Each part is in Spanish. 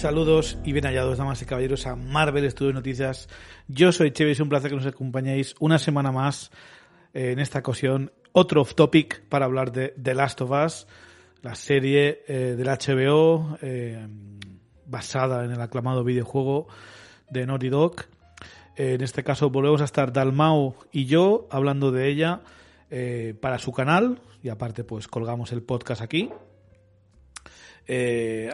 Saludos y bien hallados, damas y caballeros, a Marvel Studios Noticias. Yo soy Chevy, es un placer que nos acompañéis una semana más. eh, en esta ocasión, otro off topic para hablar de The Last of Us, la serie eh, del HBO eh, basada en el aclamado videojuego de Naughty Dog. Eh, en este caso, volvemos a estar Dalmau y yo hablando de ella para su canal y aparte, pues colgamos el podcast aquí.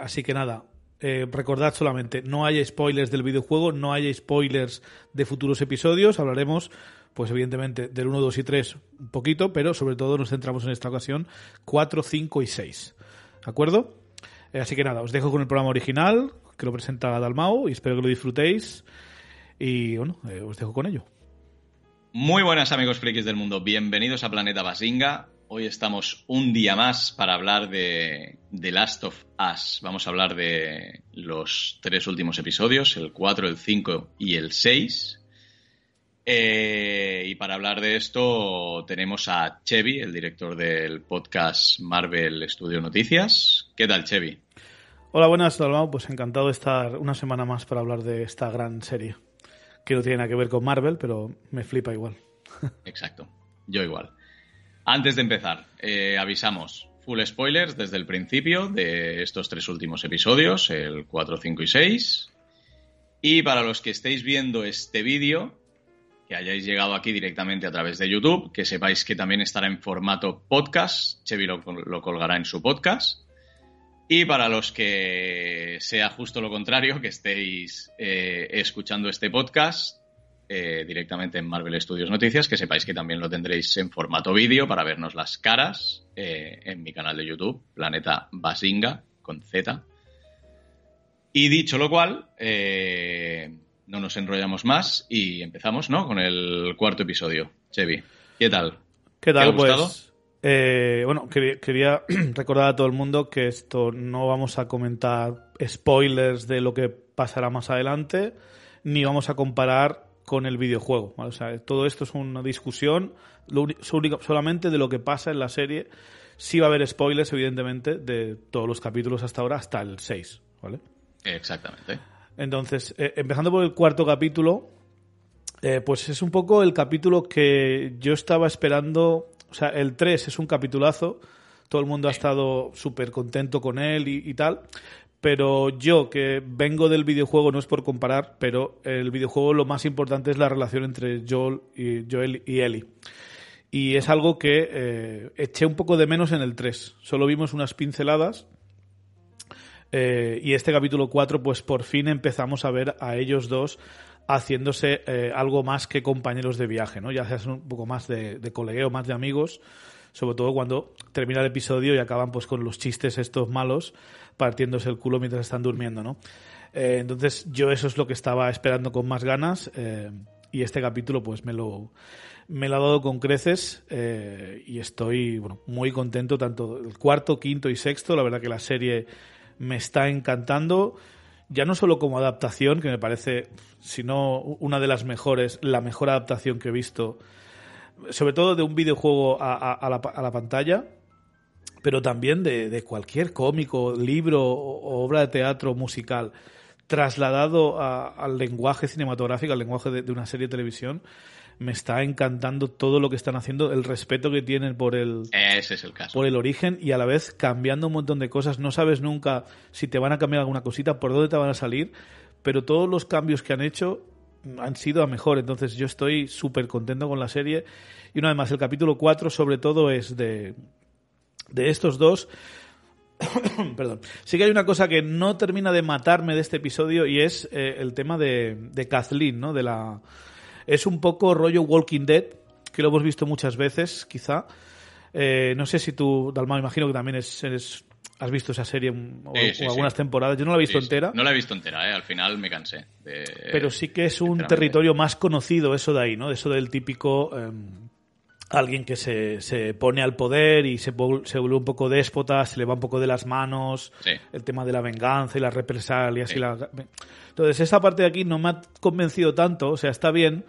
Así que nada, eh, recordad solamente, no hay spoilers del videojuego, no hay spoilers de futuros episodios, hablaremos, pues evidentemente, del 1, 2 y 3 un poquito, pero sobre todo nos centramos en esta ocasión 4, 5 y 6. ¿De acuerdo? Eh, así que nada, os dejo con el programa original, que lo presenta Dalmau, y espero que lo disfrutéis. Y bueno, eh, os dejo con ello. Muy buenas amigos frikis del mundo, bienvenidos a Planeta Basinga. Hoy estamos un día más para hablar de The Last of Us. Vamos a hablar de los tres últimos episodios, el 4, el 5 y el 6. Eh, y para hablar de esto tenemos a Chevy, el director del podcast Marvel Studio Noticias. ¿Qué tal, Chevy? Hola, buenas, Dalmau. Pues encantado de estar una semana más para hablar de esta gran serie. Que no tiene nada que ver con Marvel, pero me flipa igual. Exacto, yo igual. Antes de empezar, eh, avisamos, full spoilers desde el principio de estos tres últimos episodios, el 4, 5 y 6. Y para los que estéis viendo este vídeo, que hayáis llegado aquí directamente a través de YouTube, que sepáis que también estará en formato podcast, Chevy lo, colgará en su podcast. Y para los que sea justo lo contrario, que estéis eh, escuchando este podcast eh, directamente en Marvel Studios Noticias, que sepáis que también lo tendréis en formato vídeo para vernos las caras eh, en mi canal de YouTube, Planeta Basinga, con Z. Y dicho lo cual, eh, no nos enrollamos más y empezamos, ¿no? Con el cuarto episodio. Chevy, ¿qué tal? ¿Qué ¿Te tal? ha gustado? pues, eh, bueno, quería, quería recordar a todo el mundo que esto no vamos a comentar spoilers de lo que pasará más adelante, ni vamos a comparar con el videojuego. ¿vale? O sea, todo esto es una discusión lo solamente de lo que pasa en la serie. Sí va a haber spoilers, evidentemente, de todos los capítulos hasta ahora, hasta el 6. ¿vale? Exactamente. Entonces, eh, empezando por el cuarto capítulo, eh, pues es un poco el capítulo que yo estaba esperando. O sea, el 3 es un capitulazo. Todo el mundo ha estado súper contento con él y, y tal. Pero yo, que vengo del videojuego, no es por comparar, pero el videojuego lo más importante es la relación entre Joel y, Joel y Ellie. Y es algo que eh, eché un poco de menos en el 3. Solo vimos unas pinceladas. Eh, y este capítulo 4, pues por fin empezamos a ver a ellos dos haciéndose eh, algo más que compañeros de viaje, ¿no? Ya se un poco más de, de colegueo, más de amigos, sobre todo cuando termina el episodio y acaban pues con los chistes estos malos partiéndose el culo mientras están durmiendo, ¿no? Eh, entonces yo eso es lo que estaba esperando con más ganas eh, y este capítulo pues me lo, me lo ha dado con creces eh, y estoy bueno, muy contento, tanto el cuarto, quinto y sexto, la verdad que la serie me está encantando, ya no solo como adaptación, que me parece, sino una de las mejores, la mejor adaptación que he visto, sobre todo de un videojuego a, a- a la, a la pantalla, pero también de, de cualquier cómico, libro o, obra de teatro musical trasladado a- al lenguaje cinematográfico, al lenguaje de, de una serie de televisión, me está encantando todo lo que están haciendo, el respeto que tienen por el, Ese es el caso. por el origen y a la vez cambiando un montón de cosas. No sabes nunca si te van a cambiar alguna cosita, por dónde te van a salir, pero todos los cambios que han hecho han sido a mejor. Entonces yo estoy súper contento con la serie. Y una vez más, el capítulo 4 sobre todo es de, de estos dos. Perdón. Sí que hay una cosa que no termina de matarme de este episodio y es eh, el tema de, de Kathleen, ¿no? De la... Es un poco rollo Walking Dead, que lo hemos visto muchas veces, quizá. Eh, no sé si tú, Dalma, me imagino que también es, eres- has visto esa serie o, Sí, sí, o algunas sí. temporadas. Yo no la he visto entera, No la he visto entera, ¿eh? al final me cansé. de- pero sí que es un territorio más conocido eso de ahí, ¿no? Eso del típico em, alguien que se, se pone al poder y se, se vuelve un poco déspota, se le va un poco de las manos, el tema de la venganza y las represalias y la... Entonces, esa parte de aquí no me ha convencido tanto, o sea, está bien.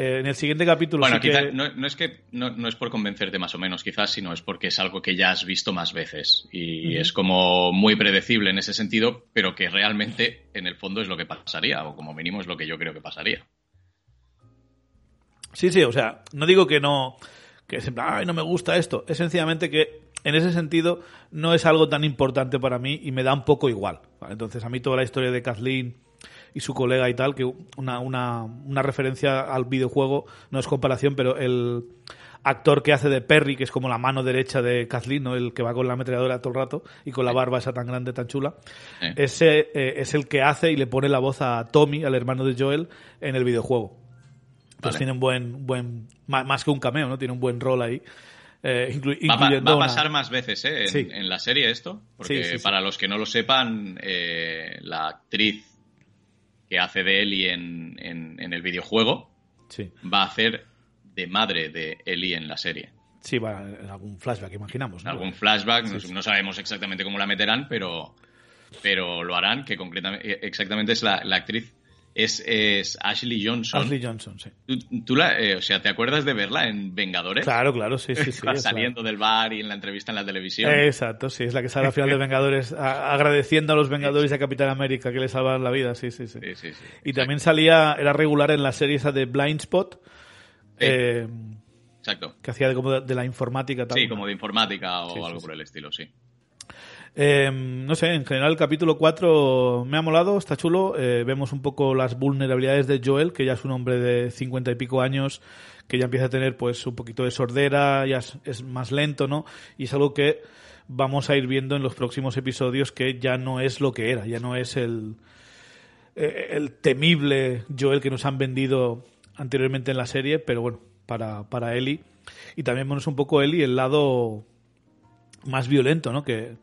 Eh, en el siguiente capítulo Bueno, sí que- quizá no, no es que no, no es por convencerte más o menos, quizás, sino es porque es algo que ya has visto más veces y es como muy predecible en ese sentido, pero que realmente en el fondo es lo que pasaría, o como mínimo es lo que yo creo que pasaría. Sí, sí, o sea, no digo que no, que ay, no me gusta esto. Es sencillamente que en ese sentido no es algo tan importante para mí y me da un poco igual. ¿vale? Entonces, a mí toda la historia de Kathleen y su colega y tal, que una, una, una referencia al videojuego, no es comparación, pero el actor que hace de Perry, que es como la mano derecha de Kathleen, ¿no? el que va con la ametralladora todo el rato y con la barba esa tan grande, tan chula, ese eh, es el que hace y le pone la voz a Tommy, al hermano de Joel, en el videojuego. Pues Vale. tiene un buen, buen, ma- más que un cameo, ¿no? Tiene un buen rol ahí. eh, inclu- Va, a pa- incluyendo va a una- pasar más veces ¿eh? en, Sí. en la serie esto, porque Sí, para los que no lo sepan, eh, la actriz que hace de Ellie en, en- en el videojuego Sí, va a hacer de madre de Ellie en la serie. sí, va en algún flashback, imaginamos. ¿no? algún flashback, no, Sí, sí. no sabemos exactamente cómo la meterán, pero, pero lo harán, que concretamente, exactamente es la, la actriz, es, es Ashley Johnson. Ashley Johnson, sí. Tú, tú la, eh, o sea, ¿te acuerdas de verla en Vengadores? Claro, claro, sí, sí, sí. La- saliendo del bar y en la entrevista en la televisión. Exacto, sí, es la que sale al final de Vengadores, a- agradeciendo a los Vengadores y a Capitán América que le salvan la vida, sí, sí, sí. Sí, sí, sí. Y también salía, era regular en la serie esa de Blind Spot, eh, Exacto. que hacía de, como de, de la informática tal. Sí, como de informática o algo por el estilo, sí. Eh, no sé, en general el capítulo 4 me ha molado, está chulo. Eh, vemos un poco las vulnerabilidades de Joel, que ya es un hombre de 50 y pico años, que ya empieza a tener pues un poquito de sordera, ya es, más lento, ¿no? Y es algo que vamos a ir viendo en los próximos episodios que ya no es lo que era, ya no es el, eh, el temible Joel que nos han vendido anteriormente en la serie, pero bueno, para, para Ellie. Y también vemos un poco Ellie el lado más violento, ¿no? Que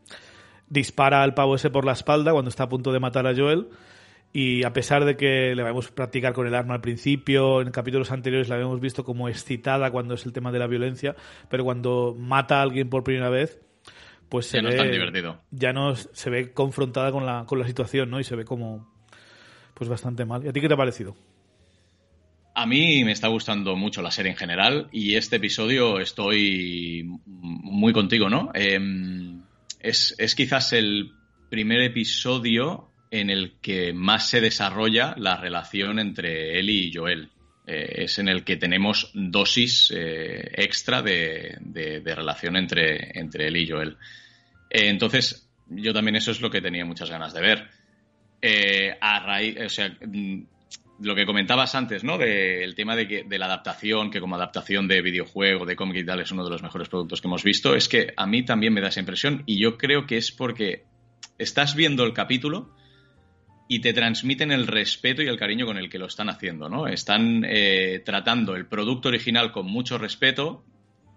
dispara al pavo ese por la espalda cuando está a punto de matar a Joel. Y a pesar de que le vamos a practicar con el arma al principio, en capítulos anteriores la habíamos visto como excitada cuando es el tema de la violencia, pero cuando mata a alguien por primera vez, pues se Ya no ve, es tan divertido. ya no se ve confrontada con la, con la situación, ¿no? Y se ve como pues bastante mal. ¿Y a ti qué te ha parecido? A mí me está gustando mucho la serie en general y este episodio estoy muy contigo, ¿no? Em, es, es quizás el primer episodio en el que más se desarrolla la relación entre Ellie y Joel. Eh, es en el que tenemos dosis eh, extra de, relación entre, entre Ellie y Joel. Eh, entonces, yo también eso es lo que tenía muchas ganas de ver. A raíz, o sea, mm, lo que comentabas antes, ¿no? Del tema de, que, de la adaptación, que como adaptación de videojuego, de cómic y tal, es uno de los mejores productos que hemos visto, es que a mí también me da esa impresión y yo creo que es porque estás viendo el capítulo y te transmiten el respeto y el cariño con el que lo están haciendo, ¿no? Están eh, tratando el producto original con mucho respeto.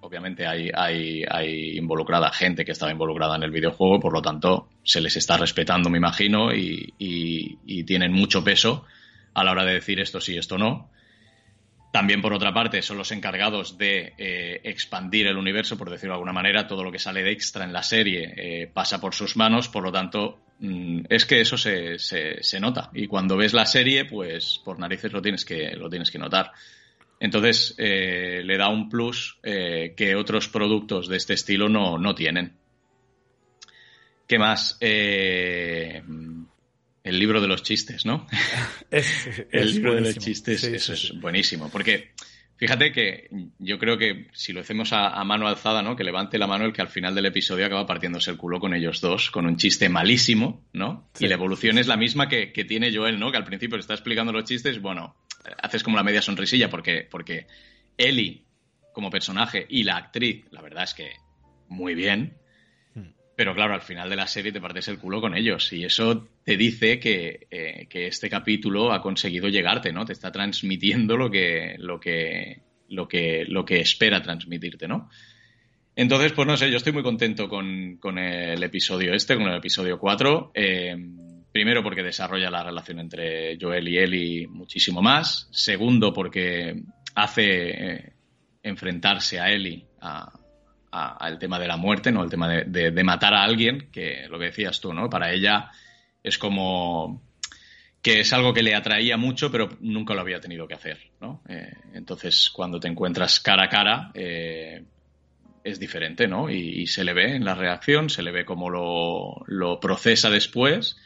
Obviamente hay, hay, involucrada gente que estaba involucrada en el videojuego, por lo tanto se les está respetando, me imagino, y tienen mucho peso a la hora de decir esto sí, esto no. También, por otra parte, son los encargados de eh, expandir el universo, por decirlo de alguna manera. Todo lo que sale de extra en la serie eh, pasa por sus manos, por lo tanto, mm, es que eso se, se- se nota. Y cuando ves la serie, pues por narices lo tienes que, lo tienes que notar. Entonces, eh, le da un plus que otros productos de este estilo no, no tienen. ¿Qué más? Eh, el libro de los chistes, ¿no? Es, es- el libro de los chistes, Sí, eso sí, es sí. buenísimo. Porque fíjate que yo creo que si lo hacemos a, a mano alzada, ¿no? Que levante la mano el que al final del episodio acaba partiéndose el culo con ellos dos, con un chiste malísimo, ¿no? Y la evolución es la misma que, que tiene Joel, ¿no? Que al principio le está explicando los chistes, bueno, haces como la media sonrisilla porque, porque Ellie, como personaje, y la actriz, la verdad es que muy bien. Hmm. Pero claro, al final de la serie te partes el culo con ellos y eso te dice que, eh, que este capítulo ha conseguido llegarte, ¿no? Te está transmitiendo lo que, lo que, lo que, lo que espera transmitirte, ¿no? Entonces, pues no sé, yo estoy muy contento con, el episodio este, con el episodio 4. Eh, primero porque desarrolla la relación entre Joel y Ellie muchísimo más. Segundo porque hace eh, enfrentarse a Ellie al tema de la muerte, ¿no? El tema de, de, matar a alguien, que lo que decías tú, ¿no? Para ella es como que es algo que le atraía mucho, pero nunca lo había tenido que hacer, ¿no? Eh, entonces, cuando te encuentras cara a cara, eh, es diferente, ¿no? Y, se le ve en la reacción, se le ve cómo lo, lo procesa después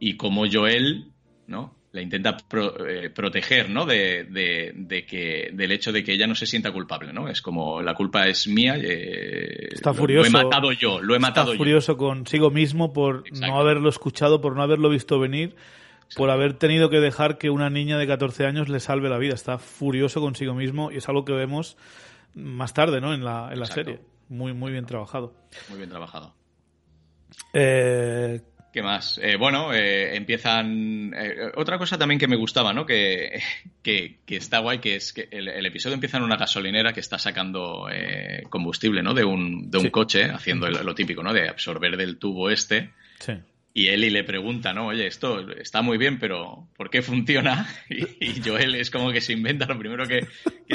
y cómo Joel, ¿no? La intenta eh, proteger, ¿no? De, de, que, del hecho de que ella no se sienta culpable, ¿no? Es como la culpa es mía. está furioso. Lo he matado yo, lo he matado está furioso consigo mismo por no haberlo escuchado, por no haberlo visto venir por haber tenido que dejar que una niña de 14 años le salve la vida. Está furioso consigo mismo y es algo que vemos más tarde, ¿no? En la, en la serie. Muy, muy bien trabajado. Muy bien trabajado. Eh... ¿Qué más? Eh, bueno, eh, empiezan. Eh, otra cosa también que me gustaba, ¿no? Que, que, está guay, que es que el, episodio empieza en una gasolinera que está sacando combustible, ¿no? De un, de un coche, haciendo lo típico, ¿no? De absorber del tubo este. Sí. Y Eli le pregunta, ¿no? Oye, esto está muy bien, pero ¿por qué funciona? Y, Joel es como que se inventa lo primero que,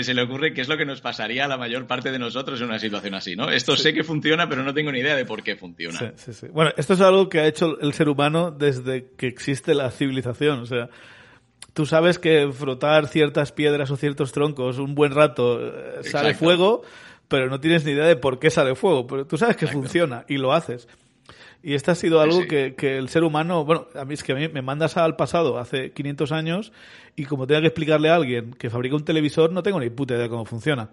se le ocurre, que es lo que nos pasaría a la mayor parte de nosotros en una situación así, ¿no? Esto sé que funciona, pero no tengo ni idea de por qué funciona. Sí, sí, sí. Bueno, esto es algo que ha hecho el ser humano desde que existe la civilización. O sea, tú sabes que frotar ciertas piedras o ciertos troncos un buen rato eh, sale fuego, pero no tienes ni idea de por qué sale fuego. Pero tú sabes que funciona y lo haces. Y esto ha sido algo que, que, el ser humano, bueno, a mí es que a mí me mandas al pasado, hace 500 años, y como tenga que explicarle a alguien que fabrica un televisor, no tengo ni puta idea de cómo funciona.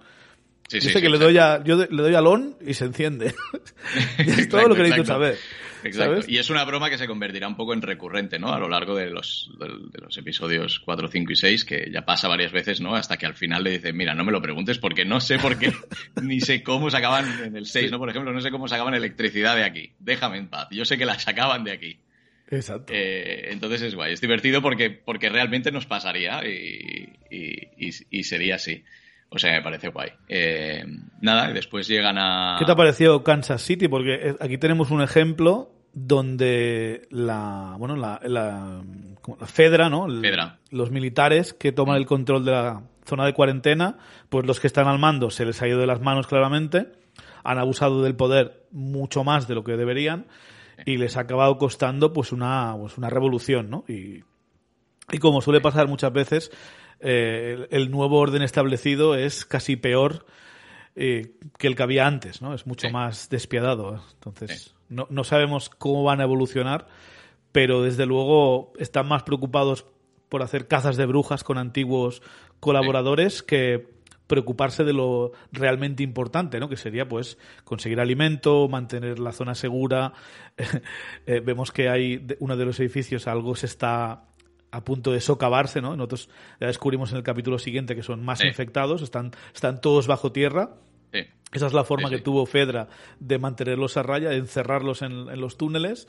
Sé que le doy, a, yo le doy al on y se enciende. es todo lo que necesito saber. Exacto. Y es una broma que se convertirá un poco en recurrente, ¿no? A lo largo de los, de, los episodios 4, 5 y 6, que ya pasa varias veces, ¿no? Hasta que al final le dicen, mira, no me lo preguntes porque no sé por qué, ni sé cómo sacaban en el 6, ¿no? Por ejemplo, no sé cómo sacaban electricidad de aquí. Déjame en paz. Yo sé que la sacaban de aquí. Exacto. Eh, entonces es guay. Es divertido porque, porque realmente nos pasaría y, y, y, sería así. O sea, me parece guay. Eh, nada, y después llegan a... ¿Qué te ha parecido Kansas City? Porque aquí tenemos un ejemplo donde la, bueno, la, la, Fedra, ¿no? Fedra. Los militares que toman el control de la zona de cuarentena, pues los que están al mando se les ha ido de las manos claramente, han abusado del poder mucho más de lo que deberían y les ha acabado costando pues una, pues una revolución, ¿no? Y, y como suele pasar muchas veces, eh, el, nuevo orden establecido es casi peor eh, que el que había antes, ¿no? Es mucho más despiadado. Entonces, no, no sabemos cómo van a evolucionar, pero desde luego están más preocupados por hacer cazas de brujas con antiguos colaboradores que preocuparse de lo realmente importante, ¿no? Que sería, pues, conseguir alimento, mantener la zona segura. Eh, vemos que hay uno de los edificios, algo se está a punto de socavarse, ¿no? Nosotros ya descubrimos en el capítulo siguiente que son más infectados, están, están todos bajo tierra. Esa es la forma que tuvo Fedra de mantenerlos a raya, de encerrarlos en, los túneles.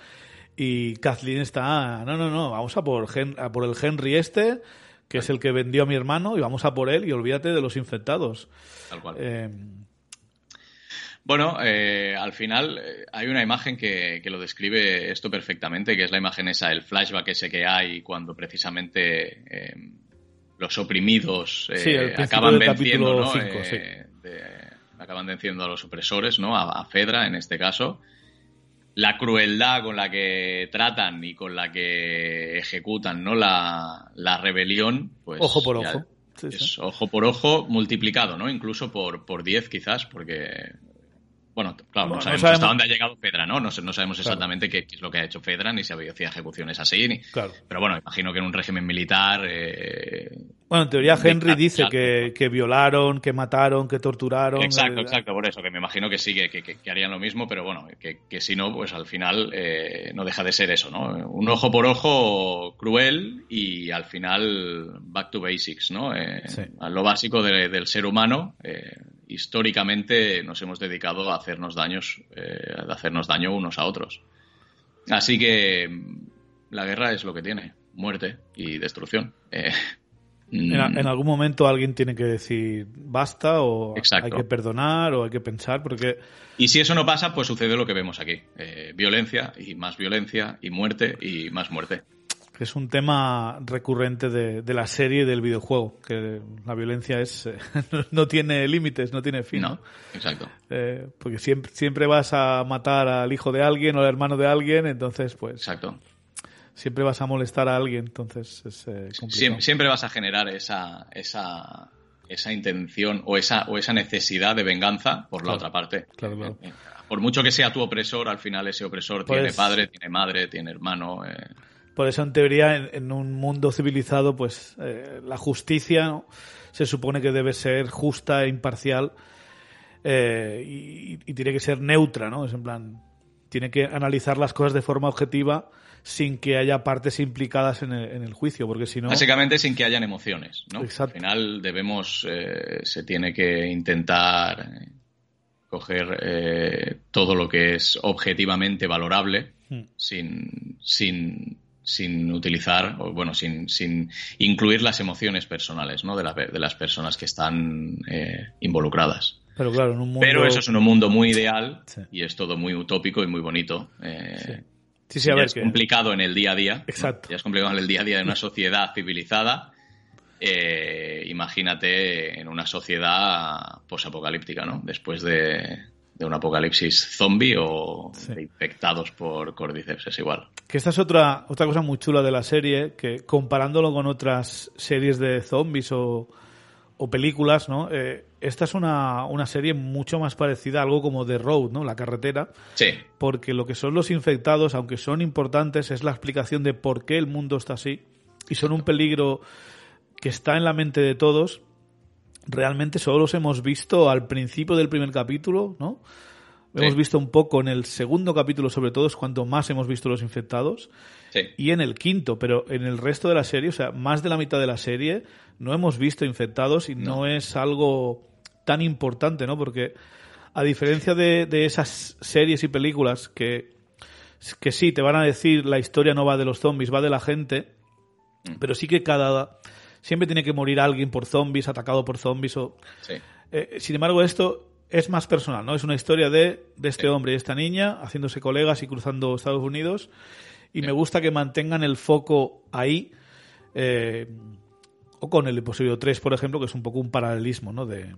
Y Kathleen está, no, no, no, vamos a por, a por el Henry este, que es el que vendió a mi hermano, y vamos a por él y olvídate de los infectados. Tal cual. Eh, bueno, eh, al final eh, hay una imagen que, lo describe esto perfectamente, que es la imagen esa, el flashback ese que hay cuando precisamente eh, los oprimidos acaban venciendo, ¿no? acaban venciendo a los opresores, ¿no? A, Fedra en este caso. La crueldad con la que tratan y con la que ejecutan, ¿no? La, rebelión, pues ojo por ojo. es ojo por ojo multiplicado, ¿no? Incluso por, por 10 quizás, porque bueno, claro, no, sabemos, hasta dónde ha llegado Fedra, ¿no? No, sabemos exactamente qué, es lo que ha hecho Fedra, ni si había ejecuciones así. Ni... Pero bueno, imagino que en un régimen militar. Eh, bueno, en teoría Henry dice que, que, violaron, que mataron, que torturaron. Exacto, eh, exacto, por eso, que me imagino que sí, que, que harían lo mismo, pero bueno, que, si no, pues al final eh, no deja de ser eso, ¿no? Un ojo por ojo cruel y al final back to basics, ¿no? A lo básico del ser humano históricamente nos hemos dedicado a hacernos daños, eh, a hacernos daño unos a otros. Así que mm, la guerra es lo que tiene, muerte y destrucción. Eh, mm, En, en algún momento alguien tiene que decir basta o Exacto. hay que perdonar o hay que pensar porque Y si eso no pasa, pues sucede lo que vemos aquí. Eh, violencia y más violencia y muerte y más muerte. Es un tema recurrente de, de la serie y del videojuego, que la violencia es eh, no tiene límites, no tiene fin. No, exacto. Eh, porque siempre, siempre vas a matar al hijo de alguien o al hermano de alguien, entonces pues Exacto. siempre vas a molestar a alguien, entonces es eh, complicado. Siempre, siempre vas a generar esa, esa, esa intención o esa, o esa necesidad de venganza por la otra parte. claro, claro. Eh, Por mucho que sea tu opresor, al final ese opresor Pues- tiene padre, tiene madre, tiene hermano. eh, Por eso, en teoría, en, en un mundo civilizado, pues eh, la justicia ¿no? se supone que debe ser justa e imparcial eh, y, y tiene que ser neutra, ¿no? Es en plan, tiene que analizar las cosas de forma objetiva sin que haya partes implicadas en el, en el juicio, porque si no... Básicamente sin que hayan emociones, ¿no? Exacto. Al final debemos, eh, se tiene que intentar coger eh, todo lo que es objetivamente valorable Hmm. sin, sin, sin utilizar, o bueno, sin, sin incluir las emociones personales, ¿no? De, la- de las personas que están eh, involucradas. Pero claro, en un mundo... Pero eso es un mundo muy ideal Sí. y es todo muy utópico y muy bonito. eh, Sí, sí, a ver, es que- complicado en el día a día. Exacto. Ya es complicado en el día a día de una sociedad civilizada. Eh, imagínate en una sociedad posapocalíptica, ¿no? Después de, de un apocalipsis zombie o Sí. de infectados por cordyceps, es igual. Que esta es otra, otra cosa muy chula de la serie, que comparándolo con otras series de zombies o, o películas, ¿no? Eh, esta es una, una serie mucho más parecida a algo como The Road, ¿no? La carretera, Sí, porque lo que son los infectados, aunque son importantes, es la explicación de por qué el mundo está así y son un peligro que está en la mente de todos. Realmente solo los hemos visto al principio del primer capítulo, ¿no? Hemos visto un poco en el segundo capítulo, sobre todo, es cuando más hemos visto los infectados sí. y en el quinto, pero en el resto de la serie, o sea, más de la mitad de la serie, no hemos visto infectados y no, es algo tan importante, ¿no? Porque a diferencia de, de esas series y películas que, que sí, te van a decir la historia no va de los zombies, va de la gente, pero sí que cada... Siempre tiene que morir alguien por zombies, atacado por zombies o... sí. Eh, sin embargo, esto es más personal, ¿no? Es una historia de, de este hombre y esta niña haciéndose colegas y cruzando Estados Unidos. Y me gusta que mantengan el foco ahí. eh, o con el episodio 3, por ejemplo, que es un poco un paralelismo, ¿no? De,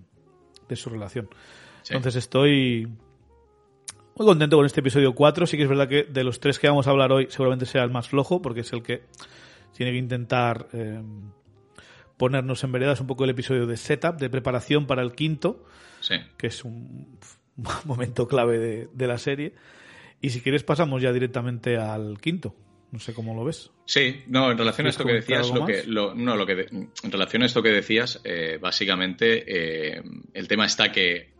de su relación. Sí. Entonces estoy muy contento con este episodio 4. Sí que es verdad que de los tres que vamos a hablar hoy, seguramente sea el más flojo, porque es el que tiene que intentar eh, ponernos en veredas un poco el episodio de setup, de preparación para el quinto, sí. que es un momento clave de, de la serie. Y si quieres pasamos ya directamente al quinto. No sé cómo lo ves. Sí, no, en relación a esto que ¿Quieres decías, lo que, lo- no, lo que de- en relación a esto que decías, eh, básicamente eh, el tema está que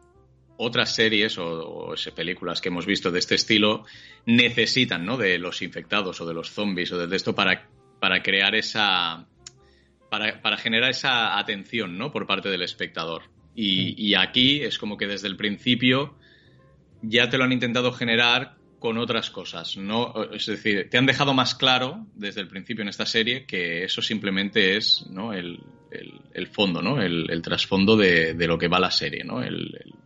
otras series o, películas que hemos visto de este estilo necesitan, ¿no? De los infectados o de los zombies o de esto para, para crear esa, para, generar esa atención, ¿no? Por parte del espectador. Y, aquí es como que desde el principio ya te lo han intentado generar con otras cosas, ¿no? Es decir, te han dejado más claro desde el principio en esta serie que eso simplemente es ¿no? el, fondo, ¿no? El, trasfondo de, de lo que va la serie, ¿no?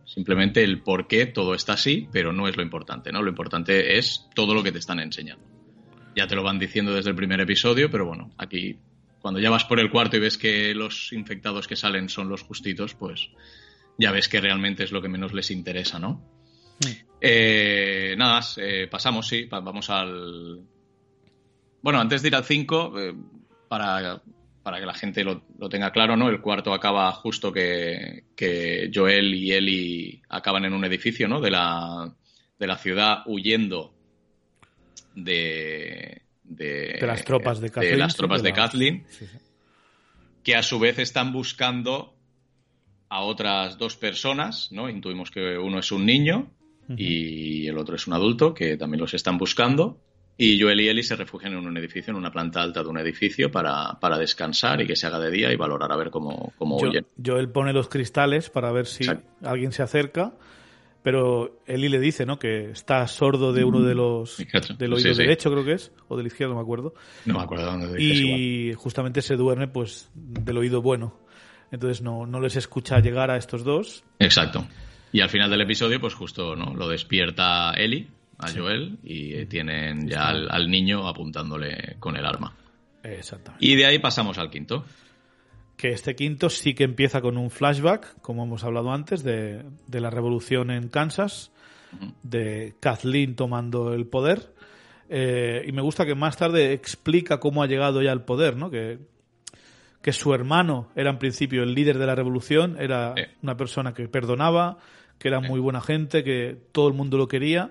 Simplemente el por qué todo está así, pero no es lo importante, ¿no? Lo importante es todo lo que te están enseñando. Ya te lo van diciendo desde el primer episodio, pero bueno, aquí cuando ya vas por el cuarto y ves que los infectados que salen son los justitos, pues ya ves que realmente es lo que menos les interesa, ¿no? Eh, nada eh, pasamos, sí, vamos al... Bueno, antes de ir al 5, para, para que la gente lo, lo tenga claro, ¿no? El cuarto acaba justo que, que Joel y Ellie acaban en un edificio, ¿no? De la, de la ciudad huyendo de... De, De las tropas de Kathleen. las sí, tropas de las- Kathleen sí, sí. que a su vez están buscando a otras dos personas, ¿no? Intuimos que uno es un niño y el otro es un adulto que también los están buscando. Y Joel y Ellie se refugian en un edificio, en una planta alta de un edificio para, para descansar y que se haga de día y valorar a ver cómo, cómo huyen. Joel pone los cristales para ver si Exacto. alguien se acerca. Pero Eli le dice, ¿no? Que está sordo de uno de los Exacto. del oído sí. derecho, creo que es, o del izquierdo, no me acuerdo. No me acuerdo dónde igual. Y justamente se duerme, pues, del oído bueno. Entonces no, no les escucha llegar a estos dos. Exacto. Y al final del episodio, pues justo, ¿no? Lo despierta Eli, a Joel, y eh, tienen ya al, al niño apuntándole con el arma. Exactamente. Y de ahí pasamos al quinto. Que este quinto sí que empieza con un flashback, como hemos hablado antes, de, de la revolución en Kansas, de Kathleen tomando el poder. Eh, y me gusta que más tarde explica cómo ha llegado ya al poder, ¿no? Que, que su hermano era en principio el líder de la revolución, era Sí. una persona que perdonaba, que era muy buena gente, que todo el mundo lo quería.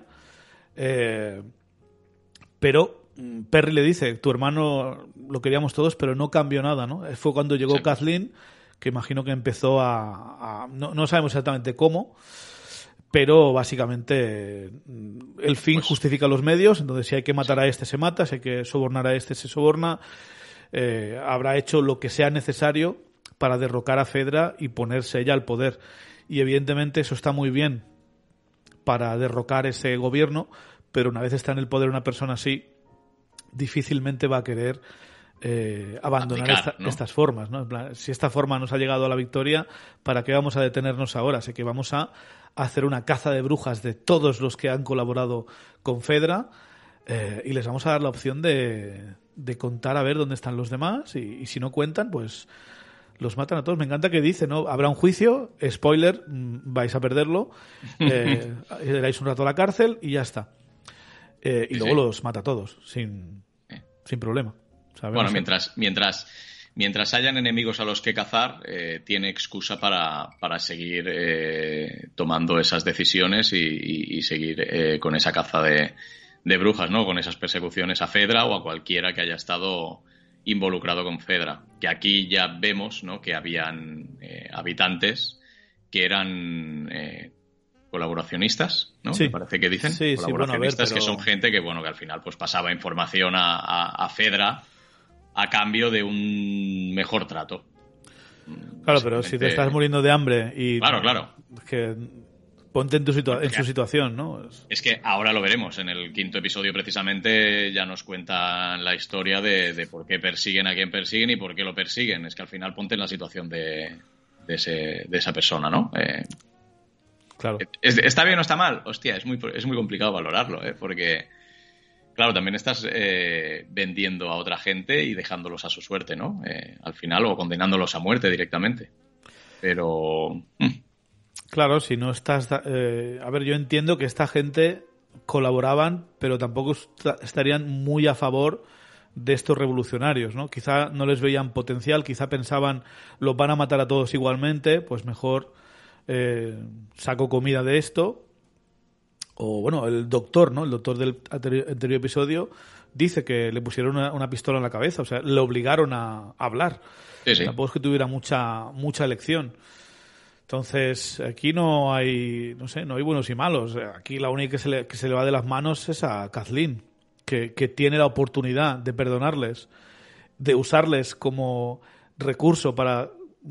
Eh, pero Perry le dice, tu hermano lo queríamos todos, pero no cambió nada, ¿no? Fue cuando llegó Sí. Kathleen, que imagino que empezó a... a- no, no sabemos exactamente cómo, pero básicamente mm, el fin Pues- justifica los medios, entonces si hay que matar a este se mata, si hay que sobornar a este se soborna, eh, habrá hecho lo que sea necesario para derrocar a Fedra y ponerse ella al poder. Y evidentemente eso está muy bien para derrocar ese gobierno, pero una vez está en el poder una persona así, difícilmente va a querer eh, abandonar Aplicar, esta- ¿no? estas formas. ¿no? En plan, si esta forma nos ha llegado a la victoria, ¿para qué vamos a detenernos ahora? Así que vamos a hacer una caza de brujas de todos los que han colaborado con Fedra eh, y les vamos a dar la opción de, de contar a ver dónde están los demás y, y si no cuentan, pues los matan a todos. Me encanta que dice, ¿no? Habrá un juicio, spoiler, mm, vais a perderlo, eh, un rato a la cárcel y ya está. Eh, y Sí, luego sí. los mata a todos, sin, Eh. sin problema. Bueno, mientras, mientras, mientras hayan enemigos a los que cazar, eh, tiene excusa para, para seguir eh, tomando esas decisiones y, y- y seguir eh, con esa caza de, de brujas, ¿no? Con esas persecuciones a Fedra o a cualquiera que haya estado involucrado con Fedra. Que aquí ya vemos, ¿no? Que habían habitantes que eran eh, colaboracionistas, ¿no? Sí. Me parece que dicen. Sí, sí, bueno, a ver, colaboracionistas que son gente que, bueno, que al final pues pasaba información a, a- a Fedra a cambio de un mejor trato. Claro, pero si te estás muriendo de hambre y... Claro, claro. es que ponte en, tu situa- en su situación, ¿no? Es- Es que ahora lo veremos. En el quinto episodio, precisamente, ya nos cuentan la historia de, de por qué persiguen a quien persiguen y por qué lo persiguen. Es que al final ponte en la situación de, de, ese- de esa persona, ¿no? Eh, Claro. ¿es- ¿Está bien o está mal? Hostia, es muy, es muy complicado valorarlo, ¿eh? Porque, claro, también estás eh, vendiendo a otra gente y dejándolos a su suerte, ¿no? Eh, al final, o condenándolos a muerte directamente. Pero. mm, Claro, si no estás... eh, a ver, yo entiendo que esta gente colaboraban, pero tampoco esta- estarían muy a favor de estos revolucionarios, ¿no? Quizá no les veían potencial, quizá pensaban los van a matar a todos igualmente, pues mejor eh, saco comida de esto. O bueno, el doctor, ¿no? El doctor del anterior, anterior episodio dice que le pusieron una, una pistola en la cabeza, o sea, le obligaron a hablar. Sí, sí. Tampoco es que tuviera mucha, mucha elección. Entonces, aquí no hay, no sé, no hay buenos y malos. Aquí la única que se le, que se le va de las manos es a Kathleen, que, que tiene la oportunidad de perdonarles, de usarles como recurso para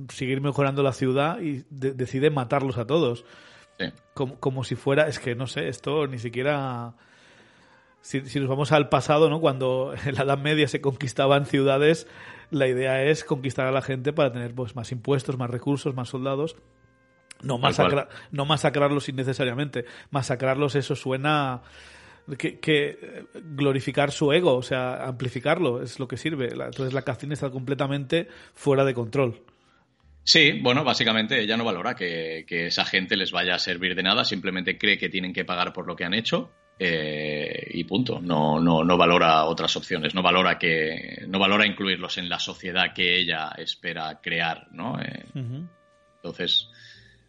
seguir mejorando la ciudad y de- decide matarlos a todos. sí. Como, como si fuera, es que no sé, esto ni siquiera... Si, si nos vamos al pasado, ¿no? Cuando en la Edad Media se conquistaban ciudades, la idea es conquistar a la gente para tener pues más impuestos, más recursos, más soldados. No, masacra- no masacrarlos innecesariamente. Masacrarlos, eso suena que, que glorificar su ego, o sea, amplificarlo, es lo que sirve. Entonces la Catherine está completamente fuera de control. Sí, bueno, básicamente ella no valora que, que esa gente les vaya a servir de nada, simplemente cree que tienen que pagar por lo que han hecho eh, y punto. No, no, no valora otras opciones, no valora que, no valora incluirlos en la sociedad que ella espera crear, ¿no? Eh, entonces,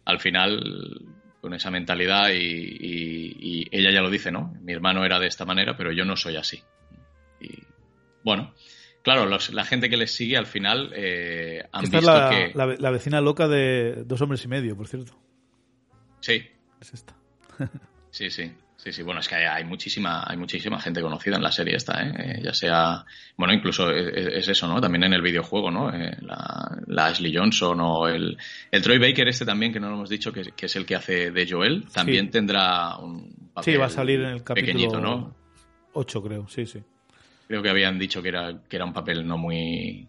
al final, con esa mentalidad y, y- y ella ya lo dice, ¿no? Mi hermano era de esta manera, pero yo no soy así. Y bueno, claro, los- la gente que les sigue al final eh, han Esta visto la, que... la ve- la vecina loca de dos hombres y medio, por cierto. Sí, Es esta. Sí, sí. Sí, sí, bueno, es que hay, hay muchísima, hay muchísima gente conocida en la serie esta, ¿eh? Eh, ya sea, bueno, incluso es, es eso, ¿no? También en el videojuego, ¿no? Eh, la, la Ashley Johnson o el, el Troy Baker este también, que no lo hemos dicho, que, que es el que hace de Joel, también Sí. tendrá un papel Sí, va a salir en el capítulo ¿no? 8, creo, sí, sí. Creo que habían dicho que era, que era un papel no muy,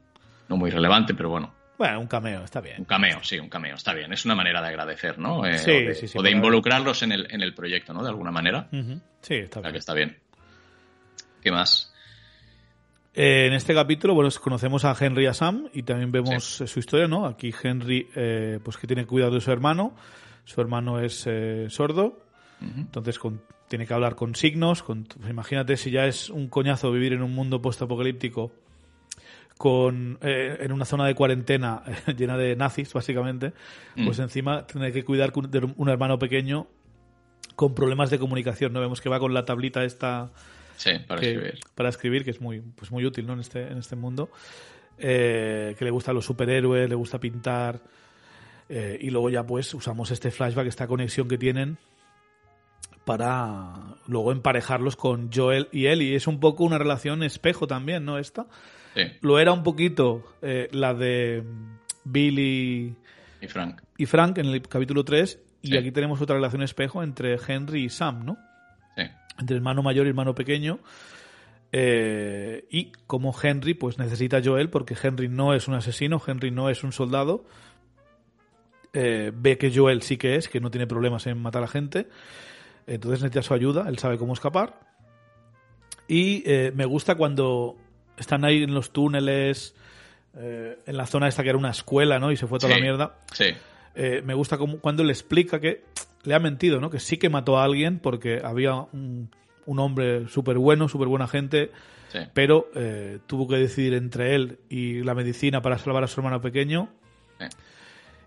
no muy relevante, pero bueno, Bueno, un cameo, está un bien. cameo, sí, un cameo, está bien. Es una manera de agradecer, ¿no? Eh, Sí, o de, sí, sí, o de involucrarlos en el, en el proyecto, ¿no? De alguna manera. Sí, está O sea bien. que está bien. ¿Qué más? Eh, en este capítulo, bueno, conocemos a Henry y a Sam y también vemos eh, su historia, ¿no? Aquí Henry, eh, pues que tiene cuidado de su hermano. Su hermano es entonces con- tiene que hablar con signos. Con, pues imagínate si ya es un coñazo vivir en un mundo postapocalíptico con eh, en una zona de cuarentena llena de nazis, básicamente, pues encima tener que cuidar de un hermano pequeño con problemas de comunicación. No vemos que va con la tablita esta Sí, para que- escribir. para escribir, que es muy, pues muy útil ¿no? en, este, en este mundo. Eh, que le gustan los superhéroes, le gusta pintar. eh, y luego ya pues usamos este flashback, esta conexión que tienen para luego emparejarlos con Joel y Ellie. Es un poco una relación espejo también, ¿no? Esta. Sí, Lo era un poquito eh, la de Billy y Frank. y Frank en el capítulo 3. Y Sí. aquí tenemos otra relación espejo entre Henry y Sam, ¿no? Sí, entre hermano mayor y hermano pequeño. Eh, y como Henry, pues necesita a Joel, porque Henry no es un asesino, Henry no es un soldado. Eh, ve que Joel sí que es, que no tiene problemas en matar a gente. Entonces necesita su ayuda, él sabe cómo escapar. Y eh, me gusta cuando están ahí en los túneles, eh, en la zona esta que era una escuela, ¿no? Y se fue toda Sí. la mierda sí, eh, me gusta como, cuando le explica que le ha mentido, ¿no? Que sí que mató a alguien porque había un, un hombre súper bueno, súper buena gente, sí. pero eh, tuvo que decidir entre él y la medicina para salvar a su hermano pequeño Sí.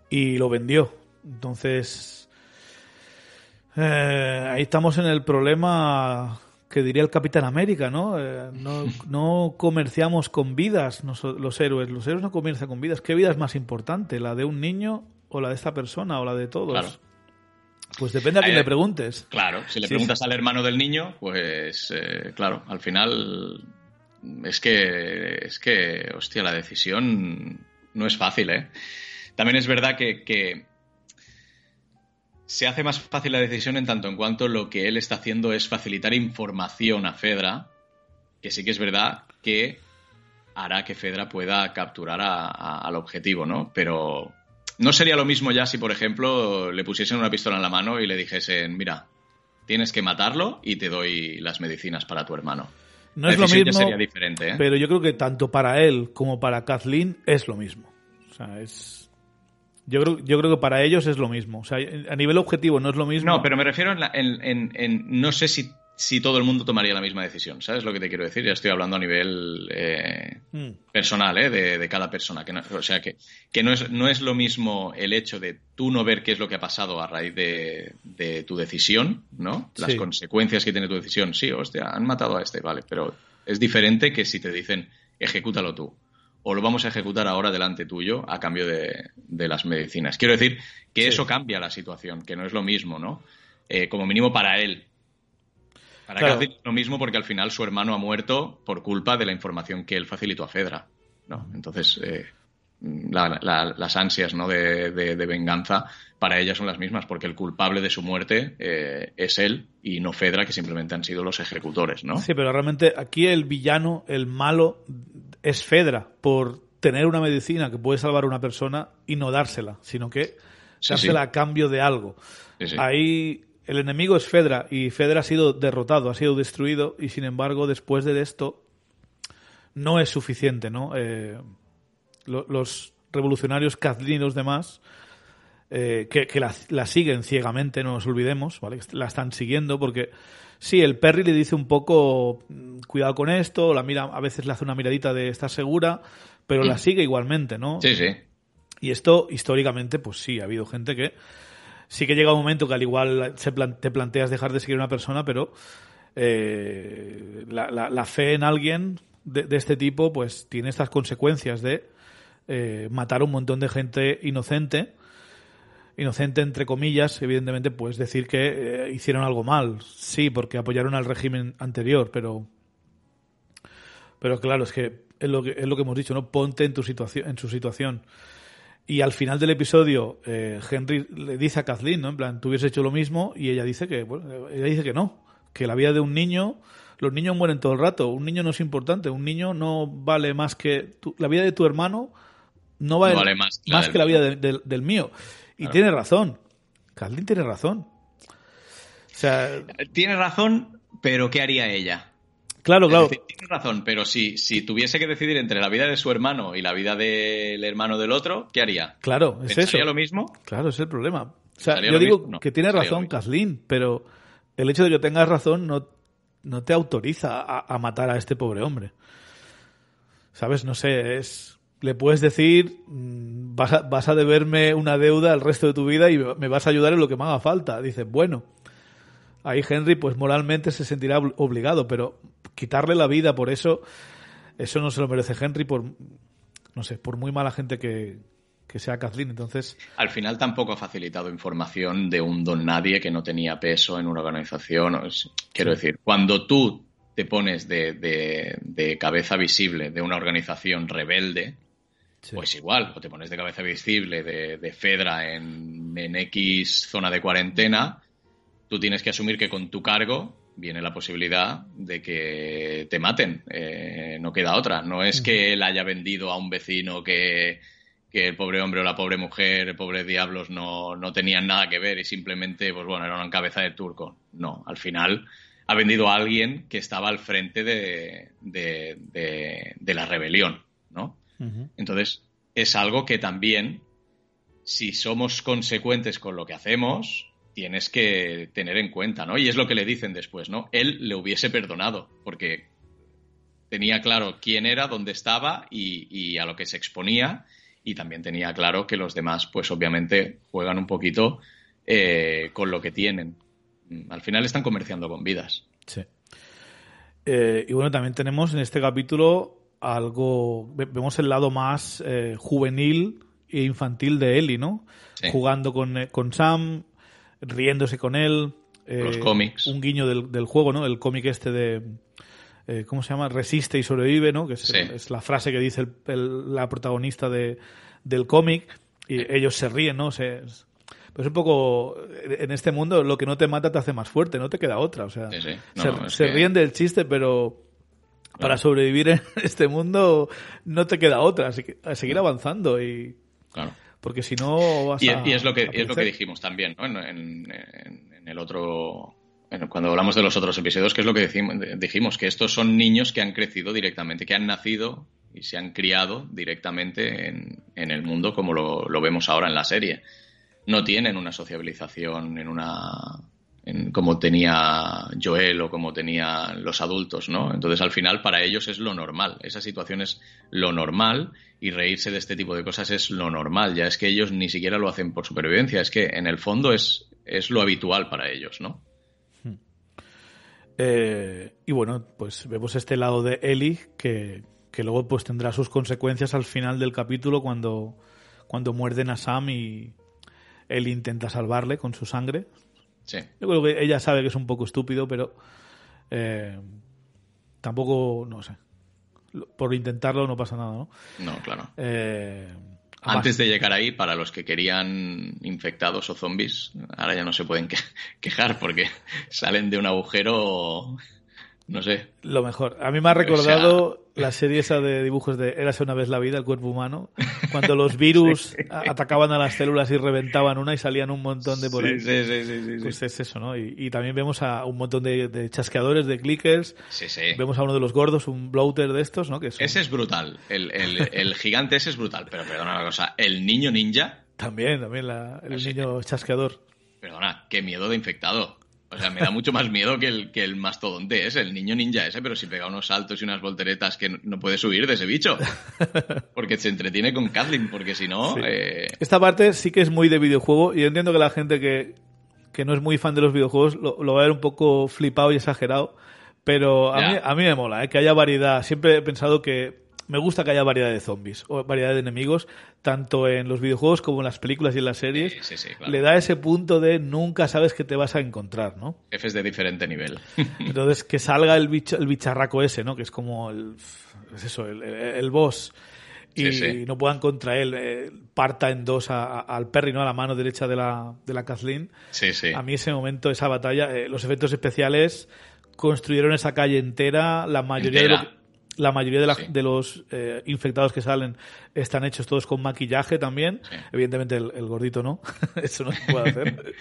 y lo vendió. Entonces, eh, ahí estamos en el problema que diría el Capitán América, ¿no? Eh, no, no comerciamos con vidas los héroes. Los héroes no comercian con vidas. ¿Qué vida es más importante? ¿La de un niño o la de esta persona o la de todos? Claro. Pues depende a quién Eh, le preguntes. Claro, si le Sí, preguntas al hermano del niño, pues eh, claro, al final es que, es que, hostia, la decisión no es fácil, ¿eh? También es verdad que, que se hace más fácil la decisión en tanto en cuanto lo que él está haciendo es facilitar información a Fedra, que sí que es verdad que hará que Fedra pueda capturar a- a- al objetivo, ¿no? Pero no sería lo mismo ya si, por ejemplo, le pusiesen una pistola en la mano y le dijesen, mira, tienes que matarlo y te doy las medicinas para tu hermano. No La es lo mismo, sería diferente, ¿eh? pero yo creo que tanto para él como para Kathleen es lo mismo. O sea, es... Yo creo, yo creo que para ellos es lo mismo. O sea, a nivel objetivo no es lo mismo. No, pero me refiero en, la- en- en- en- no sé si, si todo el mundo tomaría la misma decisión, ¿sabes lo que te quiero decir? Ya estoy hablando a nivel eh, Mm. personal, ¿eh? De, de cada persona. Que no- o sea, que, que no, es, no es lo mismo el hecho de tú no ver qué es lo que ha pasado a raíz de, de tu decisión, ¿no? Las Sí. consecuencias que tiene tu decisión. Sí, hostia, han matado a este, vale, pero es diferente que si te dicen ejecútalo tú. O lo vamos a ejecutar ahora delante tuyo a cambio de, de las medicinas. Quiero decir que Sí. eso cambia la situación, que no es lo mismo, ¿no? Eh, como mínimo para él. Para Claro. Kathleen es lo mismo porque al final su hermano ha muerto por culpa de la información que él facilitó a Fedra. ¿no? Entonces, eh, la- la- las ansias ¿no? de, de- de venganza para ella son las mismas, porque el culpable de su muerte eh, es él y no Fedra, que simplemente han sido los ejecutores. ¿no? Sí, pero realmente aquí el villano, el malo, es Fedra por tener una medicina que puede salvar a una persona y no dársela, sino que Sí, dársela sí. a cambio de algo. Sí. Ahí el enemigo es Fedra y Fedra ha sido derrotado, ha sido destruido y sin embargo después de esto no es suficiente, ¿no? Eh, lo- los revolucionarios Kathleen y los demás eh, que, que la, la siguen ciegamente, no nos olvidemos, ¿vale? La están siguiendo porque sí, el Perry le dice un poco mm, cuidado con esto, la mira, a veces le hace una miradita de estar segura, pero la sigue igualmente, ¿no? Sí, sí. Y esto, históricamente, pues sí, ha habido gente que sí que llega un momento que al igual se plan- te planteas dejar de seguir a una persona, pero eh, la, la- la fe en alguien de, de este tipo, pues tiene estas consecuencias de eh, matar a un montón de gente inocente inocente entre comillas, evidentemente puedes decir que eh, hicieron algo mal, sí, porque apoyaron al régimen anterior, pero pero claro, es que es lo que, es lo que hemos dicho, ¿no? Ponte en tu situación, en su situación. Y al final del episodio, eh, Henry le dice a Kathleen, ¿no? En plan, tú hubieses hecho lo mismo, y ella dice que, ella dice que no, que la vida de un niño, los niños mueren todo el rato, un niño no es importante, un niño no vale más que la vida de tu hermano no vale, No vale más que la más del que la vida del- del mío. Y tiene razón. Kathleen tiene razón. O sea, Tiene razón, pero ¿qué haría ella? claro, claro. decir, tiene razón, pero si, si tuviese que decidir entre la vida de su hermano y la vida del hermano del otro, ¿qué haría? Claro, es eso. ¿Pensaría lo mismo? Claro, es el problema. O sea, ¿Pensaría yo lo digo mismo? Que tiene razón. Kathleen, pero el hecho de que tengas razón no, no te autoriza a, a matar a este pobre hombre. ¿Sabes? No sé, es... Le puedes decir, mm, vas a, vas a deberme una deuda el resto de tu vida y me vas a ayudar en lo que me haga falta. Dices, bueno, ahí Henry pues moralmente se sentirá obl- obligado, pero quitarle la vida por eso, eso no se lo merece Henry por, no sé, por muy mala gente que, que sea Kathleen. Entonces, Al final tampoco ha facilitado información de un don nadie que no tenía peso en una organización. quiero decir, cuando tú te pones de, de- de cabeza visible de una organización rebelde, sí. pues igual, o te pones de cabeza visible de, de Fedra en, en X zona de cuarentena, tú tienes que asumir que con tu cargo viene la posibilidad de que te maten. Eh, no queda otra. No es que él haya vendido a un vecino que, que el pobre hombre o la pobre mujer, el pobre diablos no, no tenían nada que ver y simplemente, pues bueno, era una cabeza de turco. No, al final ha vendido a alguien que estaba al frente de, de, de- de la rebelión, Entonces, es algo que también, si somos consecuentes con lo que hacemos, tienes que tener en cuenta, ¿no? Y es lo que le dicen después, ¿no? Él le hubiese perdonado, porque tenía claro quién era, dónde estaba y, y a lo que se exponía, y también tenía claro que los demás, pues obviamente, juegan un poquito eh, con lo que tienen. Al final están comerciando con vidas. Sí. Eh, y bueno, también tenemos en este capítulo algo, ve- vemos el lado más eh, juvenil e infantil de Ellie, ¿no? Sí. Jugando con, eh, con Sam, riéndose con él. eh, Los cómics. Un guiño del, del juego, ¿no? El cómic este de... eh, ¿Cómo se llama? Resiste y sobrevive, ¿no? Que es, Sí. es la frase que dice el- el- la protagonista de, del cómic. Y ellos se ríen, ¿no? Se, pues un poco en este mundo lo que no te mata te hace más fuerte, no te queda otra. O sea, Sí, sí. No, se, no, es se que- ríen del chiste, pero para sobrevivir en este mundo no te queda otra, así que a seguir avanzando y Claro. porque si no vas Y, a y es lo que a es lo que perecer. dijimos también, ¿no? En, en- en- en el otro cuando hablamos de los otros episodios, que es lo que decimos, dijimos, que estos son niños que han crecido directamente, que han nacido y se han criado directamente en, en el mundo como lo, lo vemos ahora en la serie. No tienen una sociabilización en una en como tenía Joel o como tenían los adultos, ¿no? Entonces al final para ellos es lo normal, esa situación es lo normal y reírse de este tipo de cosas es lo normal, ya es que ellos ni siquiera lo hacen por supervivencia, es que en el fondo es, es lo habitual para ellos, ¿no? Eh, y bueno, pues vemos este lado de Ellie que, que luego pues tendrá sus consecuencias al final del capítulo cuando, cuando muerden a Sam y él intenta salvarle con su sangre. Sí. Yo creo que ella sabe que es un poco estúpido, pero eh, tampoco, no sé. Por intentarlo no pasa nada, ¿no? No, claro. Eh, Antes de llegar ahí, para los que querían infectados o zombies, ahora ya no se pueden que- quejar porque salen de un agujero, no sé. Lo mejor. A mí me ha recordado la serie esa de dibujos de Érase una vez la vida, el cuerpo humano, cuando los virus atacaban a las células y reventaban una y salían un montón de por ahí. Sí, sí, sí. Pues es eso, ¿no? Y, y también vemos a un montón de, de chasqueadores, de clickers. Sí, sí. Vemos a uno de los gordos, un bloater de estos, ¿no? Que son- Ese es brutal. El, el- el gigante ese es brutal. Pero perdona una cosa, el niño ninja, También, también la- el niño chasqueador. perdona, qué miedo de infectado. O sea, me da mucho más miedo que el, que el mastodonte ese, el niño ninja ese, pero si pega unos saltos y unas volteretas que no, puede subir de ese bicho. Porque se entretiene con Kathleen, porque si no... Sí. eh, Esta parte sí que es muy de videojuego y yo entiendo que la gente que, que no es muy fan de los videojuegos lo, lo va a ver un poco flipado y exagerado, pero a mí, a mí me mola, ¿eh? que haya variedad. Siempre he pensado que me gusta que haya variedad de zombies o variedad de enemigos, tanto en los videojuegos como en las películas y en las series. Sí, sí, sí, claro. Le da ese punto de nunca sabes qué te vas a encontrar, ¿no? Jefes de diferente nivel. Entonces, que salga el, bicho- el bicharraco ese, ¿no? Que es como el, es eso, el, el- boss. Y no puedan contra él, eh, parta en dos a- a- al Perry, ¿no? A la mano derecha de la, de la Kathleen. Sí, sí. A mí ese momento, esa batalla, eh, los efectos especiales construyeron esa calle entera, la mayoría de, lo que- la mayoría de, la- Sí. de los eh, infectados que salen están hechos todos con maquillaje también. Sí. Evidentemente el, el gordito no, eso no se puede hacer.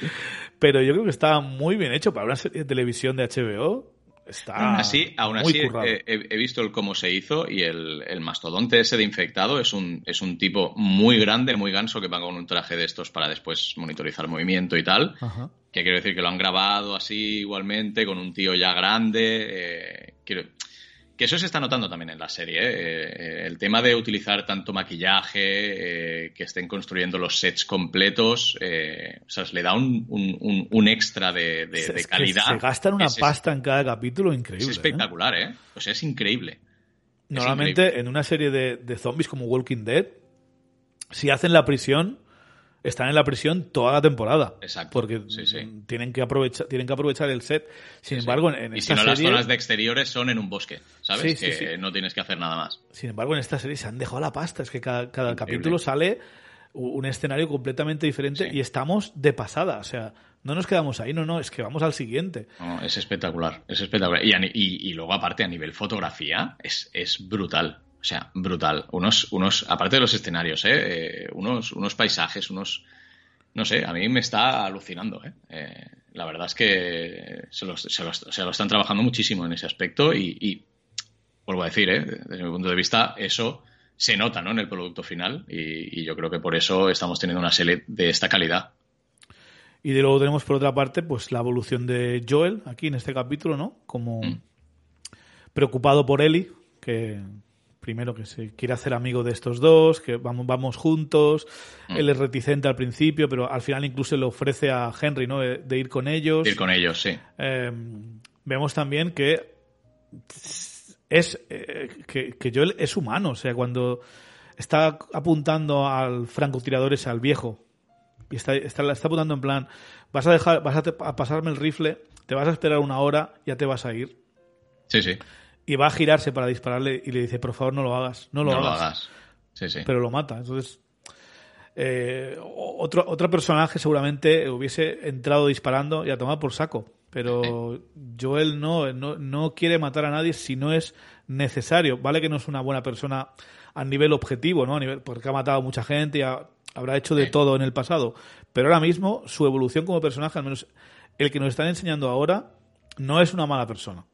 Pero yo creo que está muy bien hecho para una serie de televisión de HBO. Está aún así, aún así eh, he, he visto el cómo se hizo y el, el mastodonte ese de infectado es un, es un tipo muy grande, muy ganso, que va con un traje de estos para después monitorizar movimiento y tal. Ajá. Que quiero decir que lo han grabado así igualmente, con un tío ya grande. eh, quiero, que eso se está notando también en la serie. ¿eh? Eh, el tema de utilizar tanto maquillaje, eh, que estén construyendo los sets completos, eh, o sea, le da un, un- extra de, de- Es de que calidad. se gastan una Es- es- pasta en cada capítulo Es increíble. ¿eh? espectacular, ¿eh? O sea, es increíble. Normalmente en una serie de, de zombies como Walking Dead, si hacen la prisión, están en la prisión toda la temporada. Exacto, Porque sí, sí. mm, tienen que aprovechar, tienen que aprovechar el set. Sin embargo, en, en Y si no, las zonas de exteriores son en un bosque, ¿sabes? Que no tienes que hacer nada más. sin embargo, en esta serie se han dejado la pasta. Es que cada, cada Increíble. capítulo sale un escenario completamente diferente y estamos de pasada. O sea, no nos quedamos ahí, no, no, es que vamos al siguiente. No, es espectacular, es espectacular. Y- y luego, aparte, a nivel fotografía, es, es brutal. O sea, brutal. Unos, unos, aparte de los escenarios, ¿eh? Eh, unos, unos paisajes, unos. No sé, a mí me está alucinando, ¿eh? Eh, la verdad es que se lo, se se están trabajando muchísimo en ese aspecto y, y vuelvo a decir, ¿eh? desde mi punto de vista, eso se nota ¿no? en el producto final y, y yo creo que por eso estamos teniendo una serie de esta calidad. Y de luego tenemos por otra parte, pues la evolución de Joel aquí en este capítulo, ¿no? Como Mm. preocupado por Ellie, que primero que se quiere hacer amigo de estos dos, que vamos, vamos juntos. Mm. Él es reticente al principio, pero al final incluso le ofrece a Henry, ¿no? De, de ir con ellos. Ir con ellos, sí. Eh, vemos también que es eh, que, que Joel es humano, o sea, cuando está apuntando al francotirador ese, al viejo, y está, está, está apuntando en plan, vas a dejar, vas a, te- a pasarme el rifle, te vas a esperar una hora, ya te vas a ir. Sí, sí. Y va a girarse para dispararle y le dice, por favor, no lo hagas, no lo, no lo hagas. hagas. Sí, sí. Pero lo mata. Entonces, eh, otro, otro personaje seguramente hubiese entrado disparando y a tomar por saco. Pero Joel no, no, no quiere matar a nadie si no es necesario. Vale que no es una buena persona a nivel objetivo, ¿no? A nivel, porque ha matado a mucha gente y ha- habrá hecho de todo en el pasado. Pero ahora mismo, su evolución como personaje, al menos el que nos están enseñando ahora, no es una mala persona.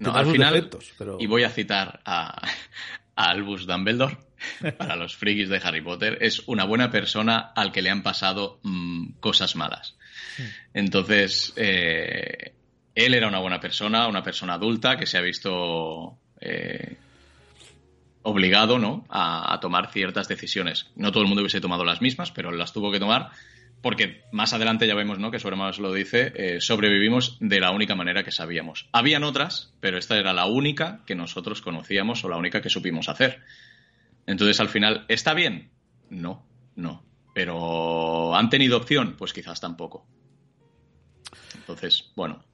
No, al final, defectos, pero- y voy a citar a, a Albus Dumbledore, para los frikis de Harry Potter, es una buena persona al que le han pasado mm, cosas malas. Entonces, eh, él era una buena persona, una persona adulta que se ha visto eh, obligado ¿no? a, a tomar ciertas decisiones. No todo el mundo hubiese tomado las mismas, pero él las tuvo que tomar porque más adelante ya vemos ¿no? que su hermano lo dice, eh, sobrevivimos de la única manera que sabíamos. Habían otras, pero esta era la única que nosotros conocíamos o la única que supimos hacer. Entonces, al final, ¿está bien? No, no. Pero ¿han tenido opción? Pues quizás tampoco. Entonces, bueno,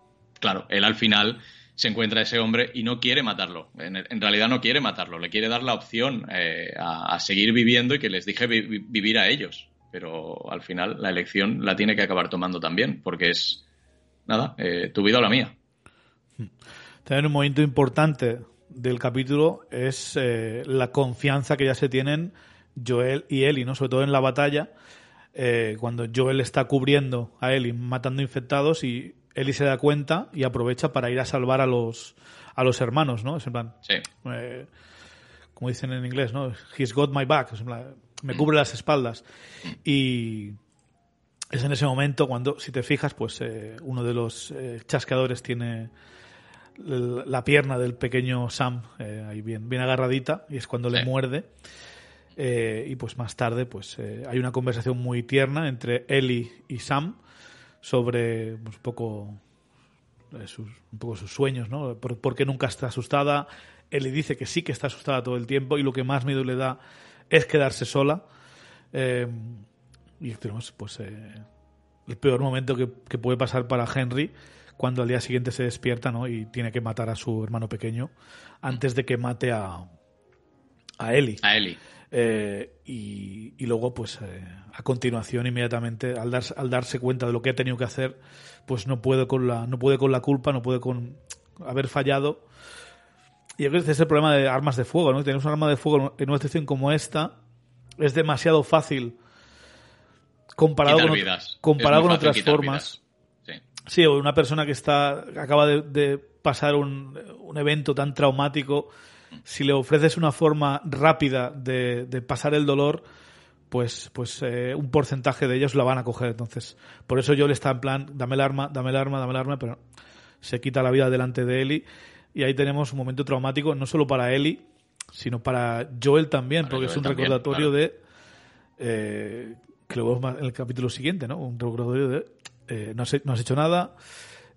claro, él al final se encuentra ese hombre y no quiere matarlo. En, realidad no quiere matarlo, le quiere dar la opción eh, a, seguir viviendo y que les vi- vivir a ellos. Pero al final la elección la tiene que acabar tomando también, porque es, nada, eh, tu vida o la mía. También un momento importante del capítulo es eh, la confianza que ya se tienen Joel y Ellie, ¿no? Sobre todo en la batalla, eh, cuando Joel está cubriendo a Ellie, matando infectados y Ellie se da cuenta y aprovecha para ir a salvar a los a los hermanos, ¿no? Es en plan, Sí, eh, como dicen en inglés, ¿no? He's got my back, es en plan, me cubre las espaldas. Y es en ese momento cuando, si te fijas, pues eh, uno de los eh, chasqueadores tiene la pierna del pequeño Sam eh, ahí bien, bien agarradita y es cuando le muerde. Y pues más tarde pues hay una conversación muy tierna entre Ellie y Sam sobre pues, un poco sus, un poco sus sueños, ¿no? Por, por qué nunca está asustada. Ellie dice que sí que está asustada todo el tiempo y lo que más miedo le da es quedarse sola. Eh, y tenemos pues eh, el peor momento que, que puede pasar para Henry cuando al día siguiente se despierta ¿no? y tiene que matar a su hermano pequeño antes de que mate a, a Ellie. A Eli. Eh, y, y luego, pues eh, a continuación, inmediatamente, al, darse- al darse cuenta de lo que ha tenido que hacer, pues no puede con la, no puede con la culpa, no puede con haber fallado. Y yo creo que ese es el problema de armas de fuego, ¿no? Tenemos un arma de fuego en una situación como esta, es demasiado fácil comparado Quitar con, vidas. comparado con otras formas. vidas. Sí. Sí, o una persona que está acaba de, de pasar un, un evento tan traumático, si le ofreces una forma rápida de, de pasar el dolor, pues, pues eh, un porcentaje de ellos la van a coger. Entonces, por eso yo le está en plan, dame el arma, dame el arma, dame el arma, pero se quita la vida delante de Eli. Y ahí tenemos un momento traumático, no solo para Eli, sino para Joel también, Para porque Joel es un también, recordatorio claro. de eh, que lo vemos en el capítulo siguiente, ¿no? Un recordatorio de eh, no, has, he- no has hecho nada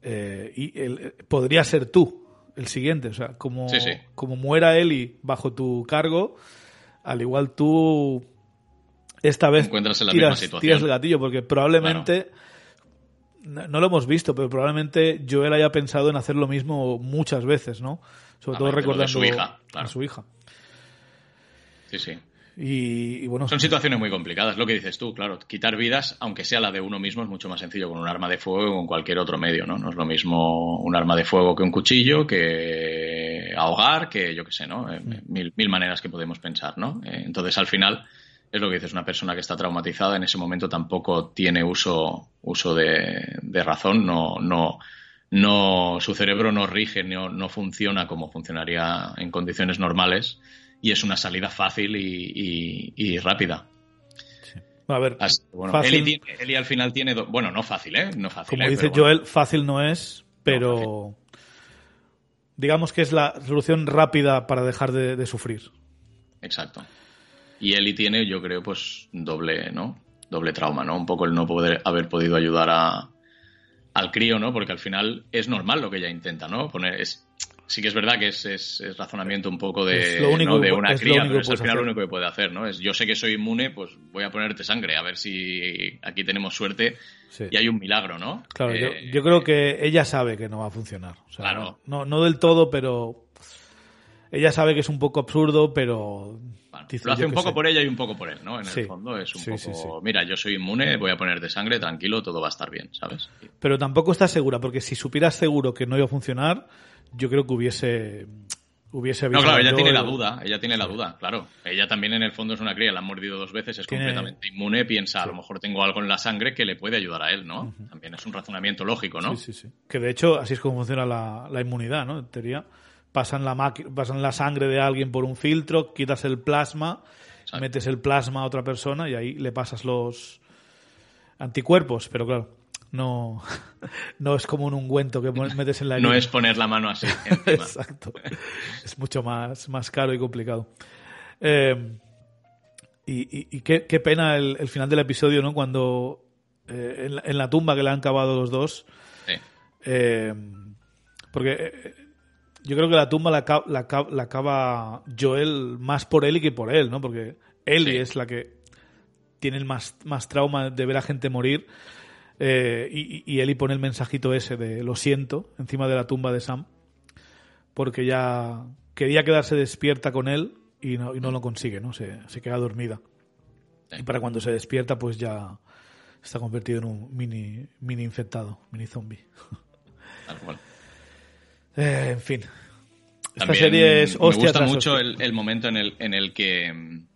eh, y el- eh, podría ser tú el siguiente, o sea, como, Sí, sí. como muera Eli bajo tu cargo, al igual tú esta vez Encuentras en la tiras, misma situación. tiras el gatillo porque probablemente no lo hemos visto, pero probablemente Joel haya pensado en hacer lo mismo muchas veces, ¿no? Sobre Ah, todo recordando su hija, claro. a su hija. Sí, sí. Y, y bueno, Son situaciones muy complicadas, lo que dices tú, claro. Quitar vidas, aunque sea la de uno mismo, es mucho más sencillo con un arma de fuego que con cualquier otro medio, ¿no? No es lo mismo un arma de fuego que un cuchillo, que ahogar, que yo qué sé, ¿no? Eh, Mil, mil maneras que podemos pensar, ¿no? Eh, Entonces, al final, es lo que dices, una persona que está traumatizada en ese momento tampoco tiene uso, uso de, de razón, no, no, no, su cerebro no rige, no, no funciona como funcionaría en condiciones normales y es una salida fácil y, y- y rápida. a ver, Así bueno, fácil, Eli, tiene- Eli al final tiene. do- Bueno, no fácil, ¿eh? No fácil. como ¿eh? dice bueno, Joel, fácil no es, pero digamos que es la solución rápida para dejar de, de sufrir. Exacto. Y Eli tiene, yo creo, pues doble, ¿no? Doble trauma, ¿no? Un poco el no poder haber podido ayudar a, al crío, ¿no? Porque al final es normal lo que ella intenta, ¿no? Poner, es, sí que es verdad que es, es- es razonamiento un poco de, de una cría, pero es al final lo único que puede hacer, ¿no? Es yo sé que soy inmune, pues voy a ponerte sangre, a ver si aquí tenemos suerte Sí. y hay un milagro, ¿no? Claro, yo, Eh, yo creo que ella sabe que no va a funcionar. O sea, Claro. no, no del todo, pero ella sabe que es un poco absurdo, pero Bueno, lo hace un poco sé. por ella y un poco por él, ¿no? En Sí. el fondo es un Sí, poco, sí, mira, yo soy inmune, voy a ponerte sangre, tranquilo, todo va a estar bien, ¿sabes? Pero tampoco está segura, porque si supieras seguro que no iba a funcionar, yo creo que hubiese hubiese No, claro, ella tiene la duda, ella tiene la duda, claro. Ella también en el fondo es una cría, la han mordido dos veces, es Tiene- completamente inmune, piensa, a lo mejor tengo algo en la sangre que le puede ayudar a él, ¿no? También es un razonamiento lógico, ¿no? Sí, sí, sí. Que de hecho así es como funciona la, la inmunidad, ¿no? En teoría, pasan la, pasan la sangre de alguien por un filtro, quitas el plasma, Exacto. metes el plasma a otra persona y ahí le pasas los anticuerpos, pero claro, no, no es como un ungüento que metes en la No es poner la mano así encima. Exacto. Es mucho más, más caro y complicado. Eh, y y- y qué, qué pena el, el final del episodio, ¿no? Cuando eh, en, la, en la tumba que le han cavado los dos. Sí. eh, porque eh, yo creo que la tumba la, la, la cava Joel más por Ellie que por él, ¿no? Porque Ellie Sí. es la que tiene el más, más trauma de ver a gente morir. Eh, y, y Ellie pone el mensajito ese de lo siento encima de la tumba de Sam porque ya quería quedarse despierta con él y no, y no lo consigue, ¿no? Se, se queda dormida. Sí. Y para cuando se despierta, pues ya está convertido en un mini, mini infectado, mini zombie. Tal cual. Eh, en fin. Esta También serie es me hostia gusta tras mucho el, el momento en el, en el que mm,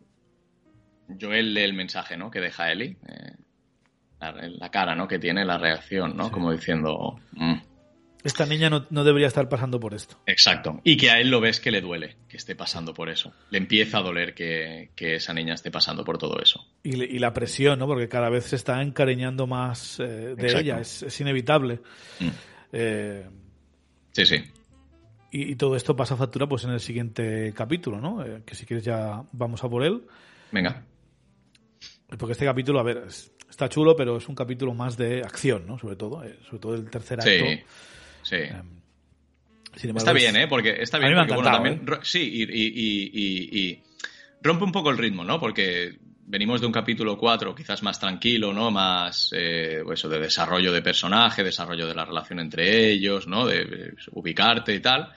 Joel lee el mensaje, ¿no? Que deja Ellie. eh, la, la cara, ¿no? Que tiene, la reacción, ¿no? Como diciendo... "Mm". Esta niña no, no debería estar pasando por esto. Exacto. Y que a él lo ves que le duele, que esté pasando por eso. Le empieza a doler que, que esa niña esté pasando por todo eso. Y, le- y la presión, ¿no? Porque cada vez se está encariñando más eh, de Exacto. ella. Es, es inevitable. Mm. Eh, Sí, sí. y, y todo esto pasa factura pues en el siguiente capítulo, ¿no? Eh, que si quieres ya vamos a por él. Venga. Porque este capítulo, a ver, es- está chulo, pero es un capítulo más de acción, ¿no? Sobre todo, eh, sobre todo el tercer acto. Sí. Sí. Sin embargo, Está es- bien, ¿eh? Porque está A bien. mí me porque, bueno, ¿eh? también, ro- sí, y, y- y- y- y rompe un poco el ritmo, ¿no? Porque venimos de un capítulo 4 quizás más tranquilo, ¿no? Más, eh, pues eso, de desarrollo de personaje, desarrollo de la relación entre ellos, ¿no? De, eh, ubicarte y tal.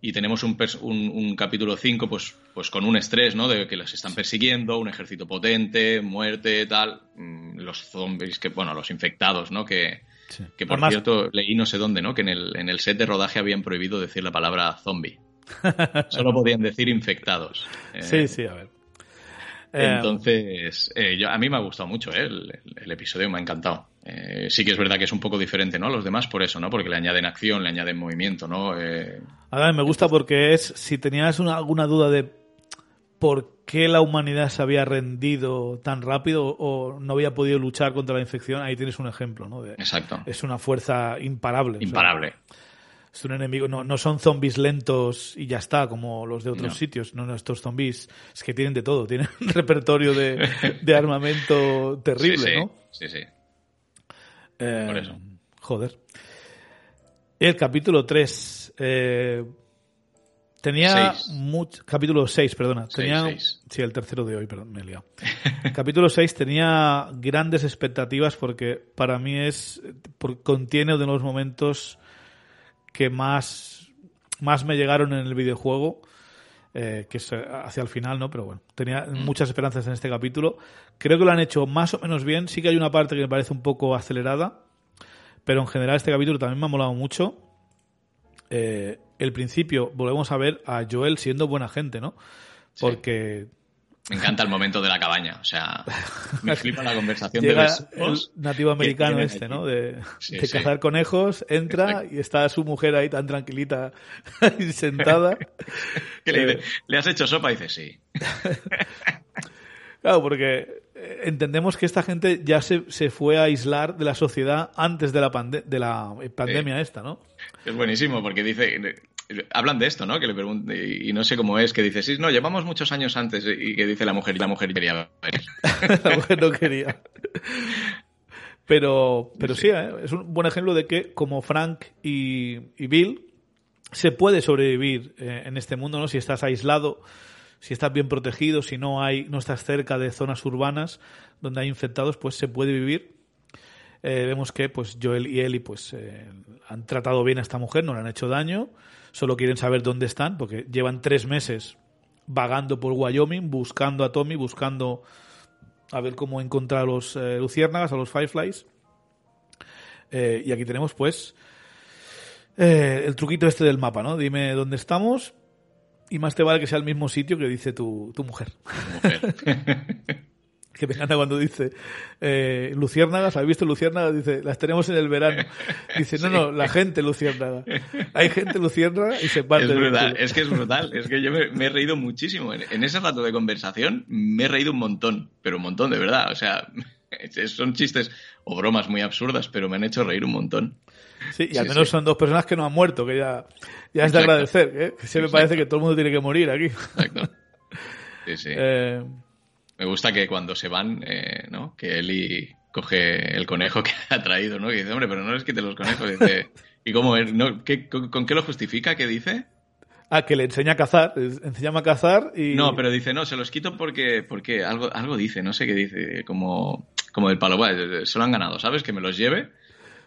Y tenemos un, un, un capítulo 5, pues, pues con un estrés, ¿no? De que los están persiguiendo, un ejército potente, muerte, tal. mm, Los zombies, que, bueno, los infectados, ¿no? Que, Sí. que por Además- cierto, leí no sé dónde, ¿no? Que en el, en el set de rodaje habían prohibido decir la palabra zombie. Solo podían decir infectados. Eh, Sí, sí, a ver. Entonces, eh, yo, a mí me ha gustado mucho ¿eh? el, el episodio, me ha encantado. Eh, sí que es verdad que es un poco diferente, ¿no? A los demás por eso, ¿no? Porque le añaden acción, le añaden movimiento, ¿no? Eh, Ahora me gusta porque es, si tenías una- alguna duda de por qué la humanidad se había rendido tan rápido o no había podido luchar contra la infección, ahí tienes un ejemplo, ¿no? De- exacto. es una fuerza imparable. o sea, Imparable. Es un enemigo, no, no son zombies lentos y ya está, como los de otros No. sitios. No, no, estos zombies es que tienen de todo, tienen un repertorio de, de armamento terrible, sí, sí, ¿no? Sí, sí. Eh, Por eso. Joder. El capítulo 3. tenía Seis. much- Capítulo 6, perdona. Seis, Tenía, seis. Sí, el tercero de hoy, perdón, me he liado. capítulo 6 tenía grandes expectativas porque para mí es. por- contiene uno de los momentos que más, más me llegaron en el videojuego. eh, que es eh, hacia el final, ¿no? Pero bueno, tenía muchas esperanzas en este capítulo. Creo que lo han hecho más o menos bien. Sí que hay una parte que me parece un poco acelerada, pero en general este capítulo también me ha molado mucho. Eh, el principio, volvemos a ver a Joel siendo buena gente, ¿no? Sí. Me encanta el momento de la cabaña. O sea, me flipa la conversación de llega los el nativo americano este, allí. ¿no? De, Sí, de sí. cazar conejos, entra y está su mujer ahí tan tranquilita ahí sentada. le, Eh, dice, ¿le has hecho sopa? Y dice, sí. Claro, porque eh, entendemos que esta gente ya se, se fue a aislar de la sociedad antes de la, pande- de la pandemia esta, ¿no? Es buenísimo porque dice, hablan de esto, ¿no? Que le preguntan, y no sé cómo es, que dice, sí, no, llevamos muchos años antes, y que dice la mujer, y la mujer quería la mujer no quería. Pero, pero sí, ¿eh? es un buen ejemplo de que como Frank y, y Bill se puede sobrevivir eh, en este mundo, ¿no? Si estás aislado, si estás bien protegido, si no hay, no estás cerca de zonas urbanas donde hay infectados, pues se puede vivir. Eh, vemos que pues Joel y Ellie pues eh, han tratado bien a esta mujer, no le han hecho daño, solo quieren saber dónde están, porque llevan tres meses vagando por Wyoming, buscando a Tommy, buscando a ver cómo encontrar a los eh, luciérnagas, a los fireflies. Eh, y aquí tenemos, pues, eh, el truquito este del mapa, ¿no? Dime dónde estamos y más te vale que sea el mismo sitio que dice tu, tu mujer. Mujer. Que me encanta cuando dice eh, luciérnagas, ¿habéis visto luciérnagas? Dice, las tenemos en el verano. Dice, no, no, la gente luciérnaga. Hay gente luciérnaga y se parte Es brutal, es que es brutal. Es que yo me, me he reído muchísimo. En, en ese rato de conversación me he reído un montón, pero un montón de verdad. O sea, son chistes o bromas muy absurdas, pero me han hecho reír un montón. Sí, y al Sí, menos sí. son dos personas que no han muerto, que ya, ya es de Exacto. agradecer. ¿eh? Que se me parece que todo el mundo tiene que morir aquí. Exacto. Sí, sí. Eh, Me gusta que cuando se van, eh, ¿no? Que Eli coge el conejo que ha traído, ¿no? Y dice, hombre, pero no les quite los conejos. Y dice, ¿y cómo es? ¿No? ¿Qué- con, con qué lo justifica? ¿Qué dice? ah, que le enseña a cazar. le enseña a cazar y. No, pero dice, no, se los quito porque, porque algo, algo dice, no sé qué dice, como, como del palo, "Vale, se lo han ganado, ¿sabes? Que me los lleve.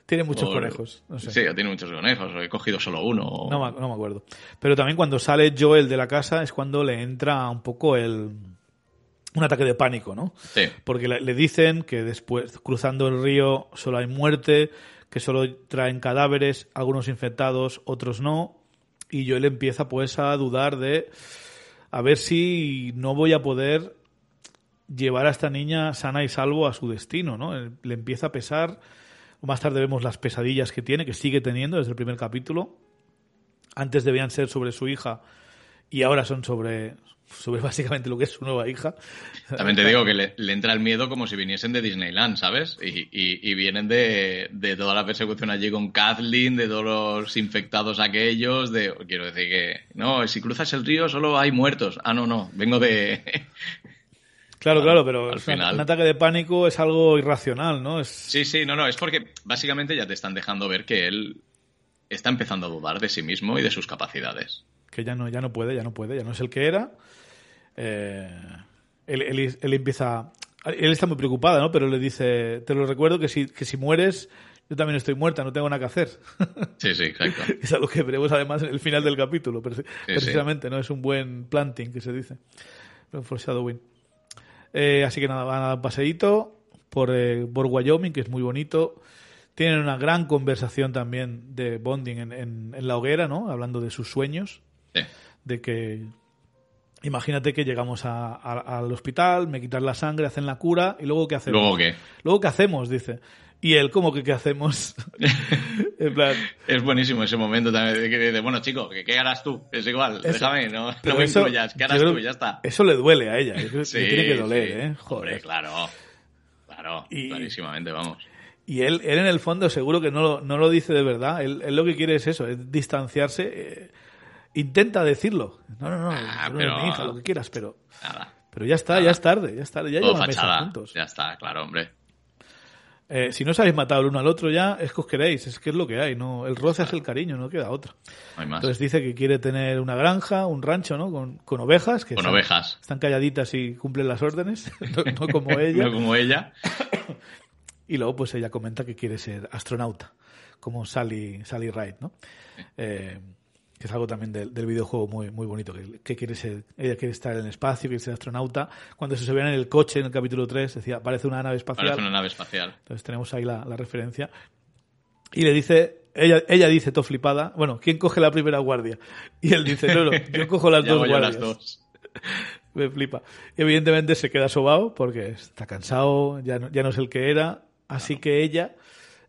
Tiene muchos O- conejos. No sé. Sí, tiene muchos conejos, o he cogido solo uno. o- No, me- no me acuerdo. Pero también cuando sale Joel de la casa es cuando le entra un poco el. Un ataque de pánico, ¿no? Sí, Porque le, le dicen que después, cruzando el río, solo hay muerte, que solo traen cadáveres, algunos infectados, otros no. Y Joel empieza pues a dudar de a ver si no voy a poder llevar a esta niña sana y salvo a su destino, ¿no? Eh, Le empieza a pesar. Más tarde vemos las pesadillas que tiene, que sigue teniendo desde el primer capítulo. Antes debían ser sobre su hija y ahora son sobre, sobre básicamente lo que es su nueva hija. también te digo que le, le entra el miedo como si viniesen de Disneyland, ¿sabes? Y, y- y vienen de, de toda la persecución allí con Kathleen, de todos los infectados aquellos, de... Quiero decir que, no, si cruzas el río solo hay muertos. Ah, no, no, vengo de... Claro, Claro, pero al final. un ataque de pánico es algo irracional, ¿no? Es, Sí, sí, no, no, es porque básicamente ya te están dejando ver que él está empezando a dudar de sí mismo y de sus capacidades. Que ya no, ya no puede, ya no puede, ya no es el que era. Eh, él, él- él empieza. Él está muy preocupada, ¿no? Pero le dice: Te lo recuerdo que si, que si mueres, yo también estoy muerta, no tengo nada que hacer. Sí, sí, exacto. es algo que veremos además en el final del capítulo, preci- precisamente, ¿no? Es un buen planting que se dice. Un foreshadowing. Eh, así que nada, van a dar un paseíto por, eh, por Wyoming, que es muy bonito. Tienen una gran conversación también de bonding en, en- en la hoguera, ¿no? Hablando de sus sueños, Sí. de que imagínate que llegamos a- a- al hospital, me quitan la sangre, hacen la cura y luego qué hacemos. Luego qué. Luego qué hacemos, dice. Y él, ¿cómo que qué hacemos? en plan, Es buenísimo ese momento también de bueno, chico, ¿qué, qué harás tú? Es igual, Eso. déjame, no, no me eso- incluyas, ¿qué harás creo tú? que Ya está. Eso le duele a ella. que Sí, le tiene que doler, sí. ¿eh? Hombre, Joder. claro. Claro, Y- clarísimamente, vamos. Y él, él en el fondo seguro que no lo, no lo dice de verdad. Él, él lo que quiere es eso, es distanciarse. eh, intenta decirlo. No, no, no, Ah, pero- mi hija, lo que quieras, pero, Nada. pero ya está, ya es tarde, ya es tarde, ya llevan meses juntos. Ya está, claro, hombre. Eh, si no os habéis matado el uno al otro ya, es que os queréis, es que es lo que hay, no, el roce es el cariño, no queda otra. No hay más. Entonces dice que quiere tener una granja, un rancho, ¿no? Con, con ovejas, que Con están, ovejas. están calladitas y cumplen las órdenes, no, no como ella. No como ella. Y luego, pues ella comenta que quiere ser astronauta, como Sally, Sally Ride, ¿no? Eh, que es algo también del, del videojuego muy, muy bonito, que, que quiere ser, ella quiere estar en el espacio, quiere ser astronauta. Cuando se subían en el coche en el capítulo 3, decía, parece una nave espacial. Parece una nave espacial. Entonces tenemos ahí la, la referencia. Y le dice, ella, ella dice, todo flipada, bueno, ¿quién coge la primera guardia? Y él dice, no, no, yo cojo las dos guardias. las dos. Me flipa. Y evidentemente se queda sobado porque está cansado, ya no, ya no es el que era. Así que ella.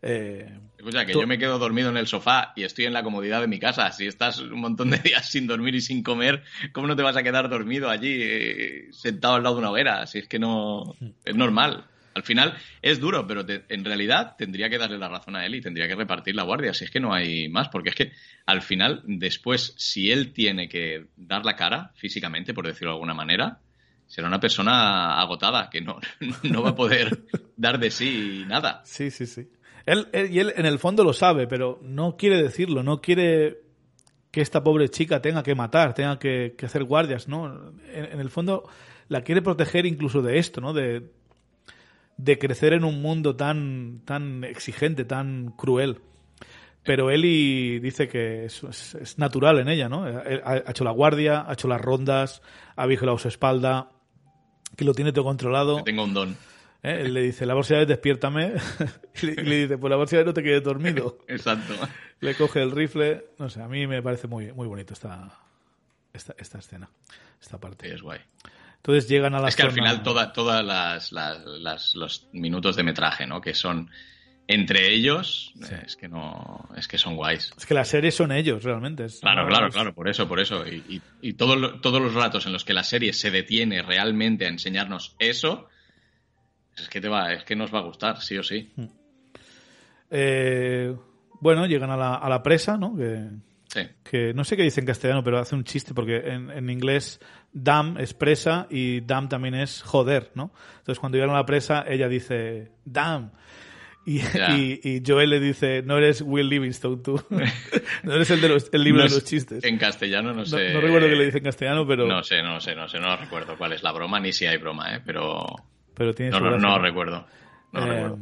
eh, Escucha, que Tú- yo me quedo dormido en el sofá y estoy en la comodidad de mi casa. Si estás un montón de días sin dormir y sin comer, ¿cómo no te vas a quedar dormido allí eh, sentado al lado de una hoguera? Si es que no. Es normal. Al final es duro, pero te- en realidad tendría que darle la razón a él y tendría que repartir la guardia. Si es que no hay más, porque es que al final, después, si él tiene que dar la cara físicamente, por decirlo de alguna manera, será una persona agotada que no, no va a poder dar de sí nada. sí, sí, sí. Él, y él en el fondo lo sabe, pero no quiere decirlo, no quiere que esta pobre chica tenga que matar, tenga que, hacer guardias, ¿no? En, el fondo la quiere proteger incluso de esto, ¿no? De, crecer en un mundo tan, tan exigente, tan cruel. Pero Eli dice que es, natural en ella, ¿no? Ha, ha hecho la guardia, ha hecho las rondas, ha vigilado su espalda, que lo tiene todo controlado. Que un don. ¿Eh? Él le dice, la bolsa despiértame. y, le, y le dice, pues la bolsa no te quedes dormido. Exacto. le coge el rifle. No sé, a mí me parece muy, muy bonito esta, esta, esta escena, esta Sí, parte. es guay. Entonces llegan a la Es que al final toda, todas las, las- las- los minutos de metraje, ¿no? Que son entre ellos, es que no, es que son guays. Es que las series son ellos, realmente. Es- Claro, claro, claro, por eso, por eso. Y, y- y todo todos los ratos en los que la serie se detiene realmente a enseñarnos eso, es que te va, es que nos va a gustar, sí o sí. Eh, bueno, llegan a la, a la presa, ¿no? Que, Sí. que no sé qué dice en castellano, pero hace un chiste porque en, en inglés dam es presa y dam también es joder, ¿no? Entonces cuando llegan a la presa ella dice damn y, y, y Joel le dice no eres Will Livingstone tú, no eres el de los, el libro No de los chistes. En castellano no No, sé. no recuerdo que le dice en castellano, pero, No sé, no sé, no sé, no recuerdo cuál es la broma, ni si hay broma, ¿eh? Pero pero tiene no, su no, no recuerdo. No Eh, recuerdo.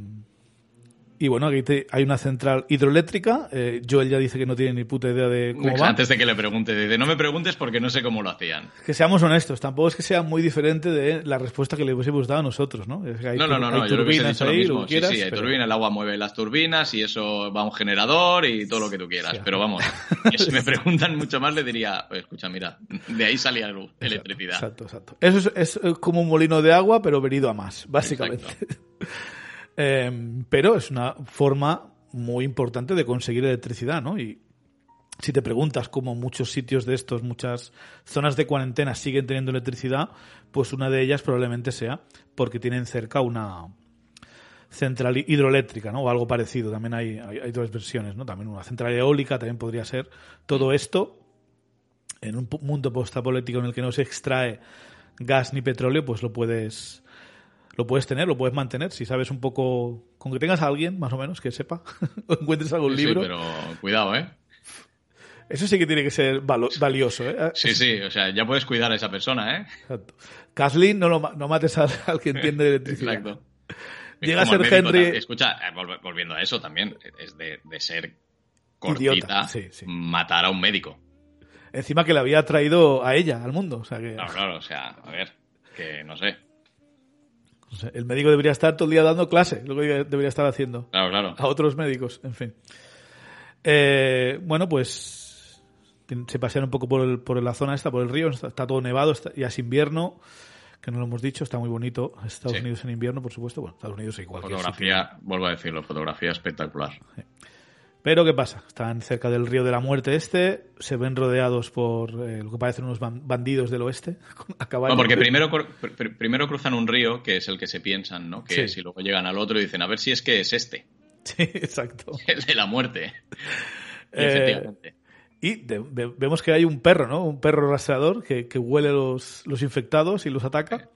Y bueno, aquí te- hay una central hidroeléctrica. eh, Joel ya dice que no tiene ni puta idea de cómo va. Antes de que le pregunte, dice, no me preguntes porque no sé cómo lo hacían. Que seamos honestos, tampoco es que sea muy diferente de la respuesta que le hubiésemos dado a nosotros, ¿no? Es que hay No, no, no, hay no, yo le hubiese dicho lo ahí, mismo. que Sí, quieras, sí, hay pero- turbina, el agua mueve las turbinas y eso va a un generador y todo lo que tú quieras. Sí. Pero vamos, si me preguntan mucho más le diría, "Oye, escucha, mira, de ahí salía luz, electricidad. Exacto, exacto. Eso es, es, eh, como un molino de agua, pero venido a más, básicamente. Eh, pero es una forma muy importante de conseguir electricidad, ¿no? Y si te preguntas cómo muchos sitios de estos, muchas zonas de cuarentena siguen teniendo electricidad, pues una de ellas probablemente sea porque tienen cerca una central hidroeléctrica, ¿no? O algo parecido. También hay, hay, dos versiones, ¿no? También una central eólica también podría ser. Todo esto en un mundo postapolítico en el que no se extrae gas ni petróleo, pues lo puedes lo puedes tener, lo puedes mantener. Si sabes un poco, con que tengas a alguien, más o menos, que sepa, o encuentres algún Sí, sí, libro. pero cuidado, ¿eh? Eso sí que tiene que ser valioso, ¿eh? Sí, sí, o sea, ya puedes cuidar a esa persona, ¿eh? Exacto. Kathleen, no, lo ma- no mates al, al que entiende de electricidad. Exacto. Llega a ser Henry- Escucha, eh, volv- volviendo a eso también, es de, de ser cortita Idiota, sí, sí. matar a un médico. Encima que le había traído a ella, al mundo. O sea que Claro, claro, o sea, a ver, que no sé. El médico debería estar todo el día dando clase, lo que debería estar haciendo. Claro, claro. a otros médicos, en fin. Eh, bueno, pues se pasean un poco por, el- por la zona esta, por el río, está, está todo nevado, está- ya es invierno, que no lo hemos dicho, está muy bonito. Estados Sí. Unidos en invierno, por supuesto, bueno, Estados Unidos igual. Fotografía, vuelvo a decirlo, fotografía espectacular. Pero ¿qué pasa? Están cerca del río de la muerte este, se ven rodeados por eh, lo que parecen unos ban- bandidos del oeste, a caballo. Bueno, porque primero, pr- primero cruzan un río, que es el que se piensan, ¿no? Que Sí. es, y luego llegan al otro y dicen, a ver si es que es este, Sí, exacto. el de la muerte. Y Eh, efectivamente. Y de- vemos que hay un perro, ¿no? Un perro rastreador que, que huele los, los infectados y los ataca.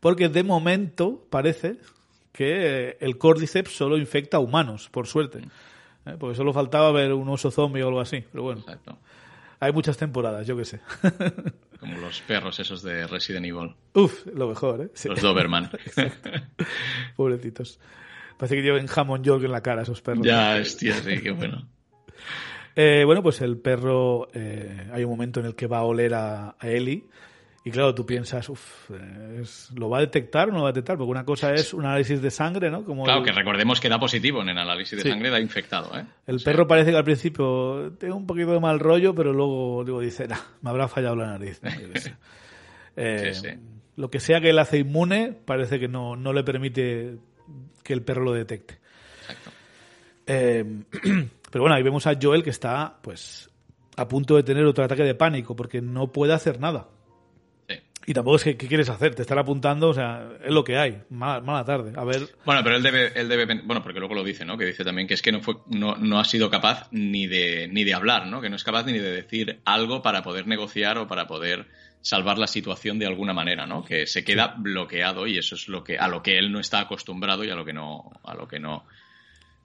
Porque de momento parece que eh, el Cordyceps solo infecta a humanos, por suerte. ¿Eh? Porque solo faltaba ver un oso zombie o algo así. Pero bueno, Exacto. hay muchas temporadas, yo qué sé. Como los perros esos de Resident Evil, Uf, lo mejor, ¿eh? Sí, los Doberman. pobrecitos. Parece que lleven jamón york en la cara esos perros. ya, hostia, sí, qué bueno. Eh, bueno, pues el perro, eh, hay un momento en el que va a oler a, a Ellie. Y claro, tú piensas, uff, ¿lo va a detectar o no lo va a detectar? Porque una cosa es un análisis de sangre, ¿no? Como Claro, el, que recordemos que da positivo en el análisis de Sí. sangre, da infectado, ¿eh? el O sea, perro parece que al principio tiene un poquito de mal rollo, pero luego, luego dice, nah, me habrá fallado la nariz. Eh, Sí, sí. Lo que sea que él hace inmune, parece que no, no le permite que el perro lo detecte. Exacto. Eh, pero bueno, ahí vemos a Joel que está, pues, a punto de tener otro ataque de pánico porque no puede hacer nada. Y tampoco es que, ¿qué quieres hacer? Te están apuntando, o sea, es lo que hay. Mala, mala tarde. A ver, Bueno, pero él debe, él debe, bueno, porque luego lo dice, ¿no? Que dice también que es que no fue, no, no ha sido capaz ni de, ni de hablar, ¿no? Que no es capaz ni de decir algo para poder negociar o para poder salvar la situación de alguna manera, ¿no? Que se queda bloqueado y eso es lo que, a lo que él no está acostumbrado y a lo que no, a lo que no,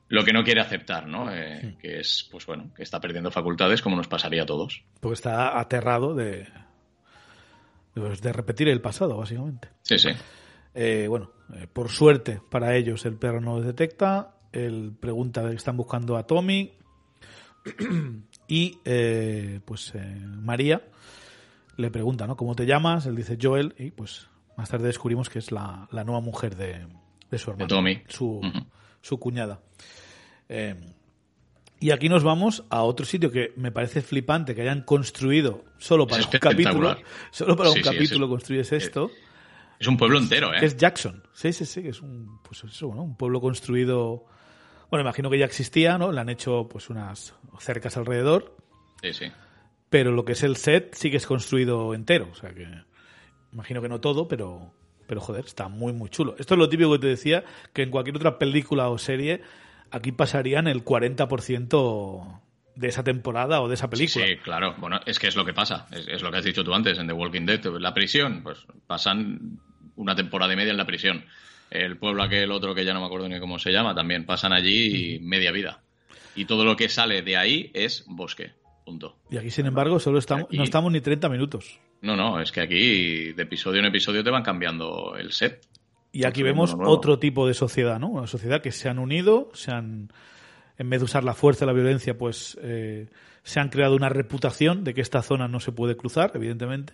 lo que no quiere aceptar, ¿no? Eh, Que es, pues bueno, que está perdiendo facultades como nos pasaría a todos. porque está aterrado de, de, de repetir el pasado, básicamente. Sí, sí. Eh, bueno, eh, por suerte para ellos el perro no los detecta. Él pregunta que están buscando a Tommy. y pues pues eh, María le pregunta, ¿no? ¿Cómo te llamas? Él dice Joel y pues más tarde descubrimos que es la, la nueva mujer de, de su hermano. Tommy. Su, Ujú. su cuñada. Y aquí nos vamos a otro sitio que me parece flipante que hayan construido solo para Es un capítulo. Solo para Sí, un sí, capítulo es- construyes esto. Es un pueblo entero, ¿eh? que es Jackson. Sí, sí, sí, que es un, pues eso, ¿no? un pueblo construido. Bueno, imagino que ya existía, ¿no? Le han hecho pues unas cercas alrededor, Sí, sí. pero lo que es el set sí que es construido entero. O sea que imagino que no todo, pero, pero joder, está muy, muy chulo. Esto es lo típico que te decía, que en cualquier otra película o serie, aquí pasarían el 40% de esa temporada o de esa película. Sí, claro. Bueno, es que es lo que pasa. Es, es lo que has dicho tú antes en The Walking Dead. La prisión, pues pasan una temporada y media en la prisión. El pueblo aquel otro que ya no me acuerdo ni cómo se llama, también pasan allí media vida. Y todo lo que sale de ahí es bosque. Punto. Y aquí, sin embargo, solo estamos, Aquí- no estamos ni 30 minutos. No, no, es que aquí de episodio en episodio te van cambiando el set. Y aquí vemos otro tipo de sociedad, ¿no? Una sociedad que se han unido, se han, en vez de usar la fuerza y la violencia, pues eh, se han creado una reputación de que esta zona no se puede cruzar, evidentemente.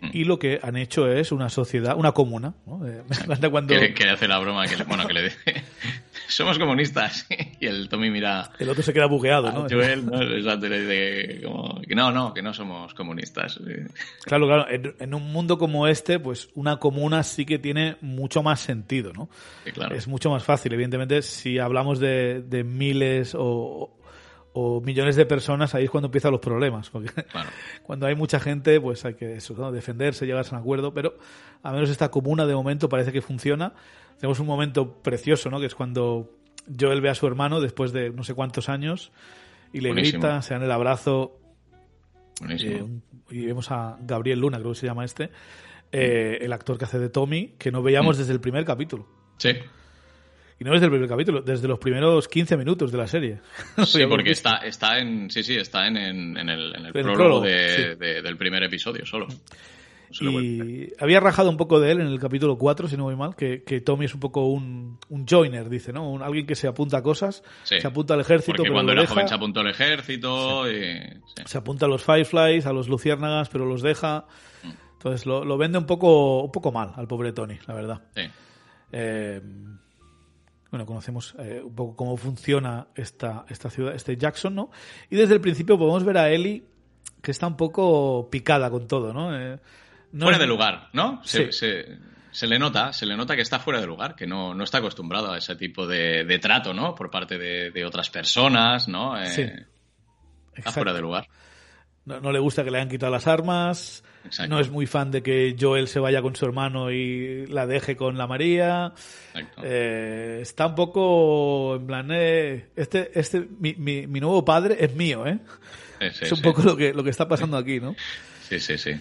Mm. Y lo que han hecho es una sociedad, una comuna. ¿no? Eh, me encanta cuando Que, que hace la broma, que, le- bueno, que le somos comunistas. Y el Tommy mira el otro se queda bugueado, ¿no? Joel, ¿no? Exacto, le dice como, que no, no, que no somos comunistas. Claro, claro. En, en un mundo como este, pues una comuna sí que tiene mucho más sentido, ¿no? Sí, claro. Es mucho más fácil. Evidentemente, si hablamos de, de miles o, o millones de personas, ahí es cuando empiezan los problemas. Porque Claro. cuando hay mucha gente, pues hay que eso, ¿no? defenderse, llegarse a un acuerdo. Pero a menos esta comuna de momento parece que funciona. Tenemos un momento precioso, ¿no? Que es cuando Joel ve a su hermano después de no sé cuántos años y le Buenísimo. grita, se dan el abrazo. Buenísimo. Eh, y vemos a Gabriel Luna, creo que se llama este, eh, el actor que hace de Tommy, que no veíamos desde el primer capítulo. Sí. Y no desde el primer capítulo, desde los primeros 15 minutos de la serie. Sí, porque está, está en, sí, sí, está en, en- en el, en el prólogo, prólogo, de- sí. de- del primer episodio solo. No. Y había rajado un poco de él en el capítulo 4, si no voy mal, que, que Tommy es un poco un, un joiner, dice, ¿no? Un- alguien que se apunta a cosas, Sí. se apunta al ejército, Porque pero cuando lo era deja, joven se apuntó al ejército y... sí. se apunta a los Fireflies, a los Luciérnagas, pero los deja. Mm. Entonces lo, lo vende un poco, un poco mal al pobre Tony, la verdad. Sí. Eh, bueno, conocemos eh, un poco cómo funciona esta, esta ciudad, este Jackson, ¿no? Y desde el principio podemos ver a Ellie que está un poco picada con todo, ¿no? Eh, no fuera es- de lugar, ¿no? Se, Sí. se- se le nota, se le nota que está fuera de lugar, que no, no está acostumbrado a ese tipo de, de trato, ¿no? Por parte de, de otras personas, ¿no? Eh, Sí. Está fuera de lugar. No, no le gusta que le hayan quitado las armas. Exacto. No es muy fan de que Joel se vaya con su hermano y la deje con la María. Eh, está un poco en plan, eh, este, este, mi, mi, mi nuevo padre es mío, ¿eh? Sí, sí, es un sí. poco lo que, lo que está pasando aquí, ¿no? Sí, sí, sí.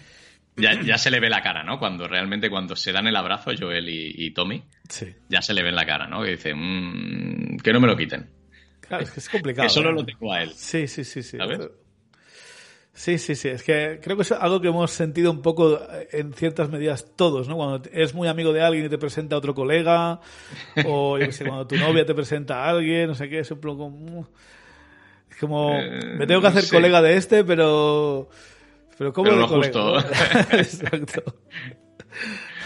Ya, ya se le ve la cara, ¿no? Cuando realmente cuando se dan el abrazo, Joel y, y Tommy, Sí. ya se le ve en la cara, ¿no? Que dice, "Mm, que no me lo quiten. Claro, es que es complicado. Que solo ¿eh? lo tengo a él. Sí, sí, sí, sí. ¿Sabes? Sí, sí, sí. Es que creo que es algo que hemos sentido un poco eh, en ciertas medidas todos, ¿no? Cuando eres muy amigo de alguien y te presenta a otro colega, o yo qué sé, cuando tu novia te presenta a alguien, no sé qué, es un poco como... Es como, Eh, me tengo que hacer sí. colega de este, pero... Pero ¿cómo Pero lo colega, justo. Exacto.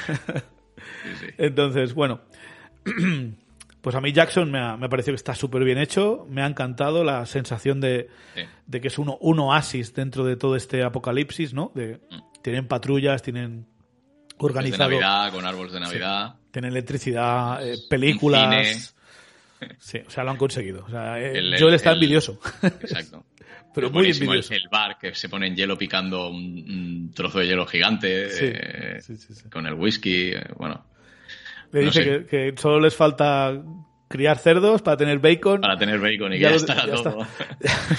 Sí, sí. Entonces, bueno, pues a mí Jackson me ha, me ha parecido que está súper bien hecho, me ha encantado la sensación de, Sí. de que es uno, un oasis dentro de todo este apocalipsis, ¿no? De, tienen patrullas, tienen Mm. de organizado, Navidad, con árboles de Navidad. tienen electricidad, eh, películas. Sí, o sea, lo han conseguido. O sea, eh, El- Joel está el- envidioso. Exacto. Pero Es muy envidioso. El, bar que se pone en hielo picando un, un trozo de hielo gigante Sí, eh, sí, sí, sí. con el whisky. eh, bueno, Le no dice que, que solo les falta criar cerdos para tener bacon. para tener bacon y que Ya ya, ya todo.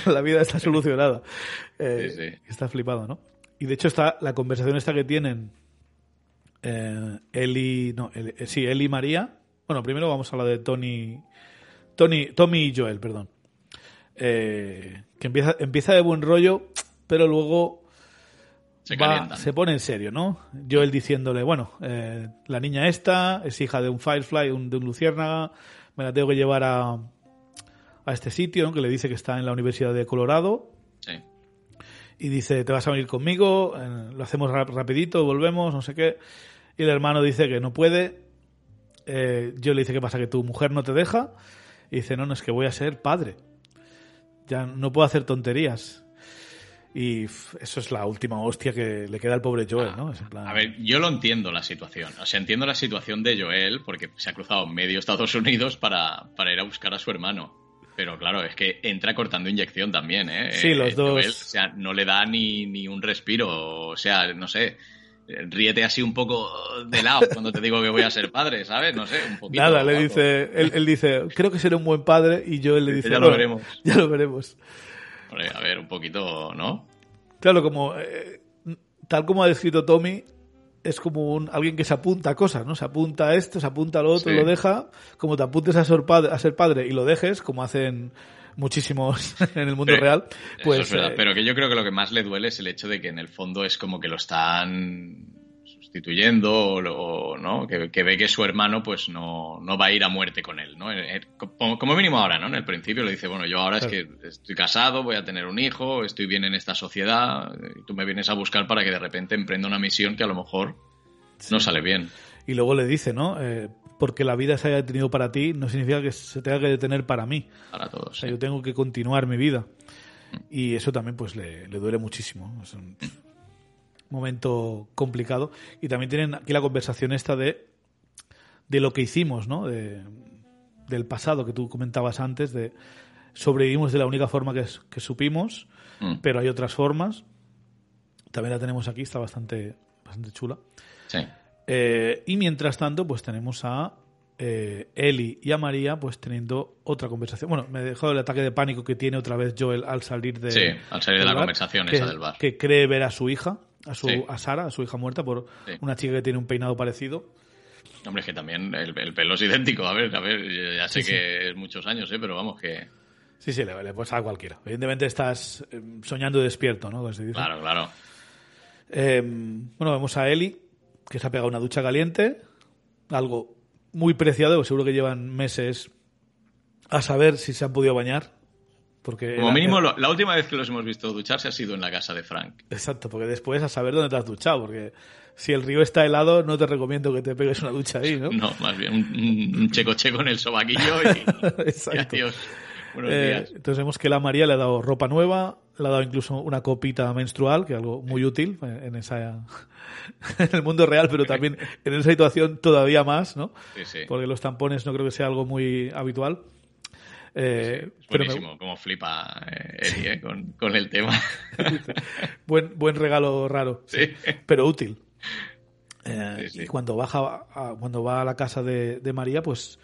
está. la vida está solucionada. Eh, Sí, sí. Está flipado, ¿no? Y de hecho está la conversación esta que tienen eh, Eli, no, Eli- eh, sí, Eli y María. Bueno, primero vamos a la de Tony, Tony, Tommy y Joel, perdón. Eh, que empieza, empieza de buen rollo, pero luego Se va- se pone en serio, ¿no? Joel diciéndole, bueno, eh, la niña esta es hija de un Firefly, un- de un luciérnaga, me la tengo que llevar a, a este sitio, ¿no? Que le dice que está en la Universidad de Colorado Sí. y dice, te vas a venir conmigo, eh, lo hacemos rap- rapidito, volvemos, no sé qué. Y el hermano dice que no puede. Eh, yo le dice, ¿qué pasa? Que tu mujer no te deja. Y dice, no, no, es que voy a ser padre. Ya no puedo hacer tonterías. Y eso es la última hostia que le queda al pobre Joel, ¿no? Es en plan- A ver, yo lo entiendo la situación. O sea, entiendo la situación de Joel porque se ha cruzado medio Estados Unidos para, para ir a buscar a su hermano. Pero claro, es que entra cortando inyección también, ¿eh? Sí, los Eh, dos. Joel, o sea, no le da ni, ni un respiro. O sea, no sé. Ríete así un poco de lado cuando te digo que voy a ser padre, ¿sabes? No sé, un poquito. Nada, le dice, él, él dice, creo que seré un buen padre. Y Joel le dice, Ya lo "Bueno, veremos". Ya lo veremos. Hombre, a ver, un poquito, ¿no? Claro, como eh, tal como ha descrito Tommy, es como un, alguien que se apunta a cosas, ¿no? Se apunta a esto, se apunta a lo otro, Sí. lo deja. Como te apuntes a ser, padre, a ser padre y lo dejes, como hacen muchísimos en el mundo real, pues Eso es verdad, eh, pero que yo creo que lo que más le duele es el hecho de que en el fondo es como que lo están sustituyendo o, no que, que ve que su hermano pues no, no va a ir a muerte con él no Eh, eh, como, como mínimo ahora no en el principio le dice bueno yo ahora es que estoy casado voy a tener un hijo estoy bien en esta sociedad y tú me vienes a buscar para que de repente emprenda una misión que a lo mejor no sale bien y luego le dice, ¿no? Eh, porque la vida se haya detenido para ti no significa que se tenga que detener para mí. para todos O sea, sí. yo tengo que continuar mi vida. Y eso también pues le, le duele muchísimo. Es un momento complicado. Y también tienen aquí la conversación esta de, de lo que hicimos, ¿no? De, del pasado que tú comentabas antes, de sobrevivimos de la única forma que, que supimos, Mm, pero hay otras formas. También la tenemos aquí, está bastante, bastante chula. sí. Eh, y mientras tanto, pues tenemos a eh, Eli y a María, pues teniendo otra conversación. Bueno, me he dejado el ataque de pánico que tiene otra vez Joel al salir de. Sí, al salir de la bar, conversación que, esa del bar. Que cree ver a su hija, a, su, Sí. a Sara, a su hija muerta, por Sí. una chica que tiene un peinado parecido. Hombre, es que también el, el pelo es idéntico. A ver, a ver, ya sé que es muchos años, ¿eh? pero vamos, que. Sí, sí, le, le puedes a cualquiera. Evidentemente estás eh, soñando despierto, ¿no? Dice. Claro, claro. Eh, bueno, vemos a Eli, que se ha pegado una ducha caliente, algo muy preciado, seguro que llevan meses a saber si se han podido bañar. Porque Como era- mínimo, lo- la última vez que los hemos visto ducharse ha sido en la casa de Frank. Exacto, porque después a saber dónde te has duchado, porque si el río está helado, no te recomiendo que te pegues una ducha ahí, ¿no? No, más bien un, un checo checo en el sobaquillo y, y Exacto. adiós. Buenos Eh, días. entonces vemos que la María le ha dado ropa nueva, le ha dado incluso una copita menstrual, que es algo muy útil en esa en el mundo real, pero también en esa situación todavía más, ¿no? Sí, sí. Porque los tampones no creo que sea algo muy habitual. Eh, Es pero me- buenísimo cómo flipa eh, Eddie eh, con, con el tema. buen, buen regalo raro, Sí. pero útil. Eh, Sí, sí. Y cuando baja a, cuando va a la casa de, de María, pues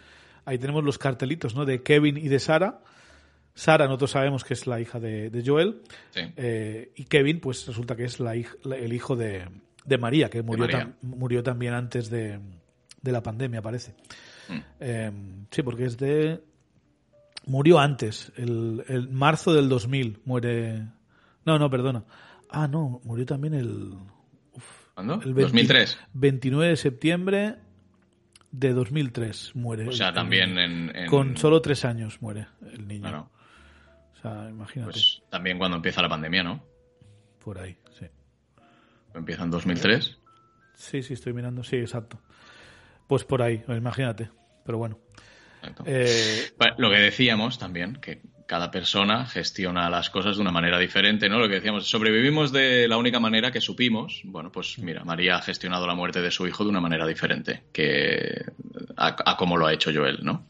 ahí tenemos los cartelitos, ¿no? De Kevin y de Sara. Sara, nosotros sabemos que es la hija de, de Joel. Sí. Y Kevin, pues resulta que es la hij- la- el hijo de, de María, que murió, María. tam- murió también antes de, de la pandemia, parece. Mm. Sí, porque es de. Murió antes, el, el marzo del 2000 muere. No, no, perdona. Ah, no, murió también el. ¿Cuándo? el 20 2003. 29 de septiembre de 2003 muere. O sea, el- también en... en- Con solo tres años muere el niño. Claro, O sea, imagínate, pues también cuando empieza la pandemia, ¿no? por ahí, sí. Empieza en 2003. Sí, sí, estoy mirando, sí, exacto. Pues por ahí, imagínate. Pero bueno. Exacto. Eh, Lo que decíamos también, que cada persona gestiona las cosas de una manera diferente, ¿no? Lo que decíamos, sobrevivimos de la única manera que supimos. Bueno, pues mira, María ha gestionado la muerte de su hijo de una manera diferente que a, a como lo ha hecho Joel, ¿no?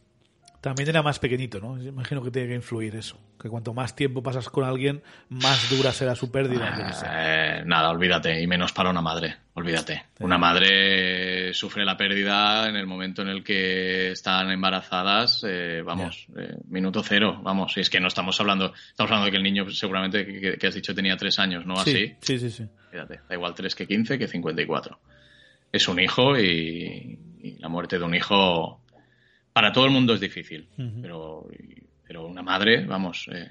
También era más pequeñito, ¿no? Imagino que tiene que influir eso. Que cuanto más tiempo pasas con alguien, más dura será su pérdida. yo qué sé. Eh, nada, olvídate, y menos para una madre, olvídate. Una madre sufre la pérdida en el momento en el que están embarazadas, eh, vamos, eh, minuto cero, vamos, y es que no estamos hablando, estamos hablando de que el niño seguramente que, has dicho tenía tres años, ¿no? Así, Sí, sí, sí, sí. fíjate, da igual 3 que 15 que 54. Es un hijo y, y la muerte de un hijo para todo el mundo es difícil, Ujú. pero, pero una madre, vamos, eh,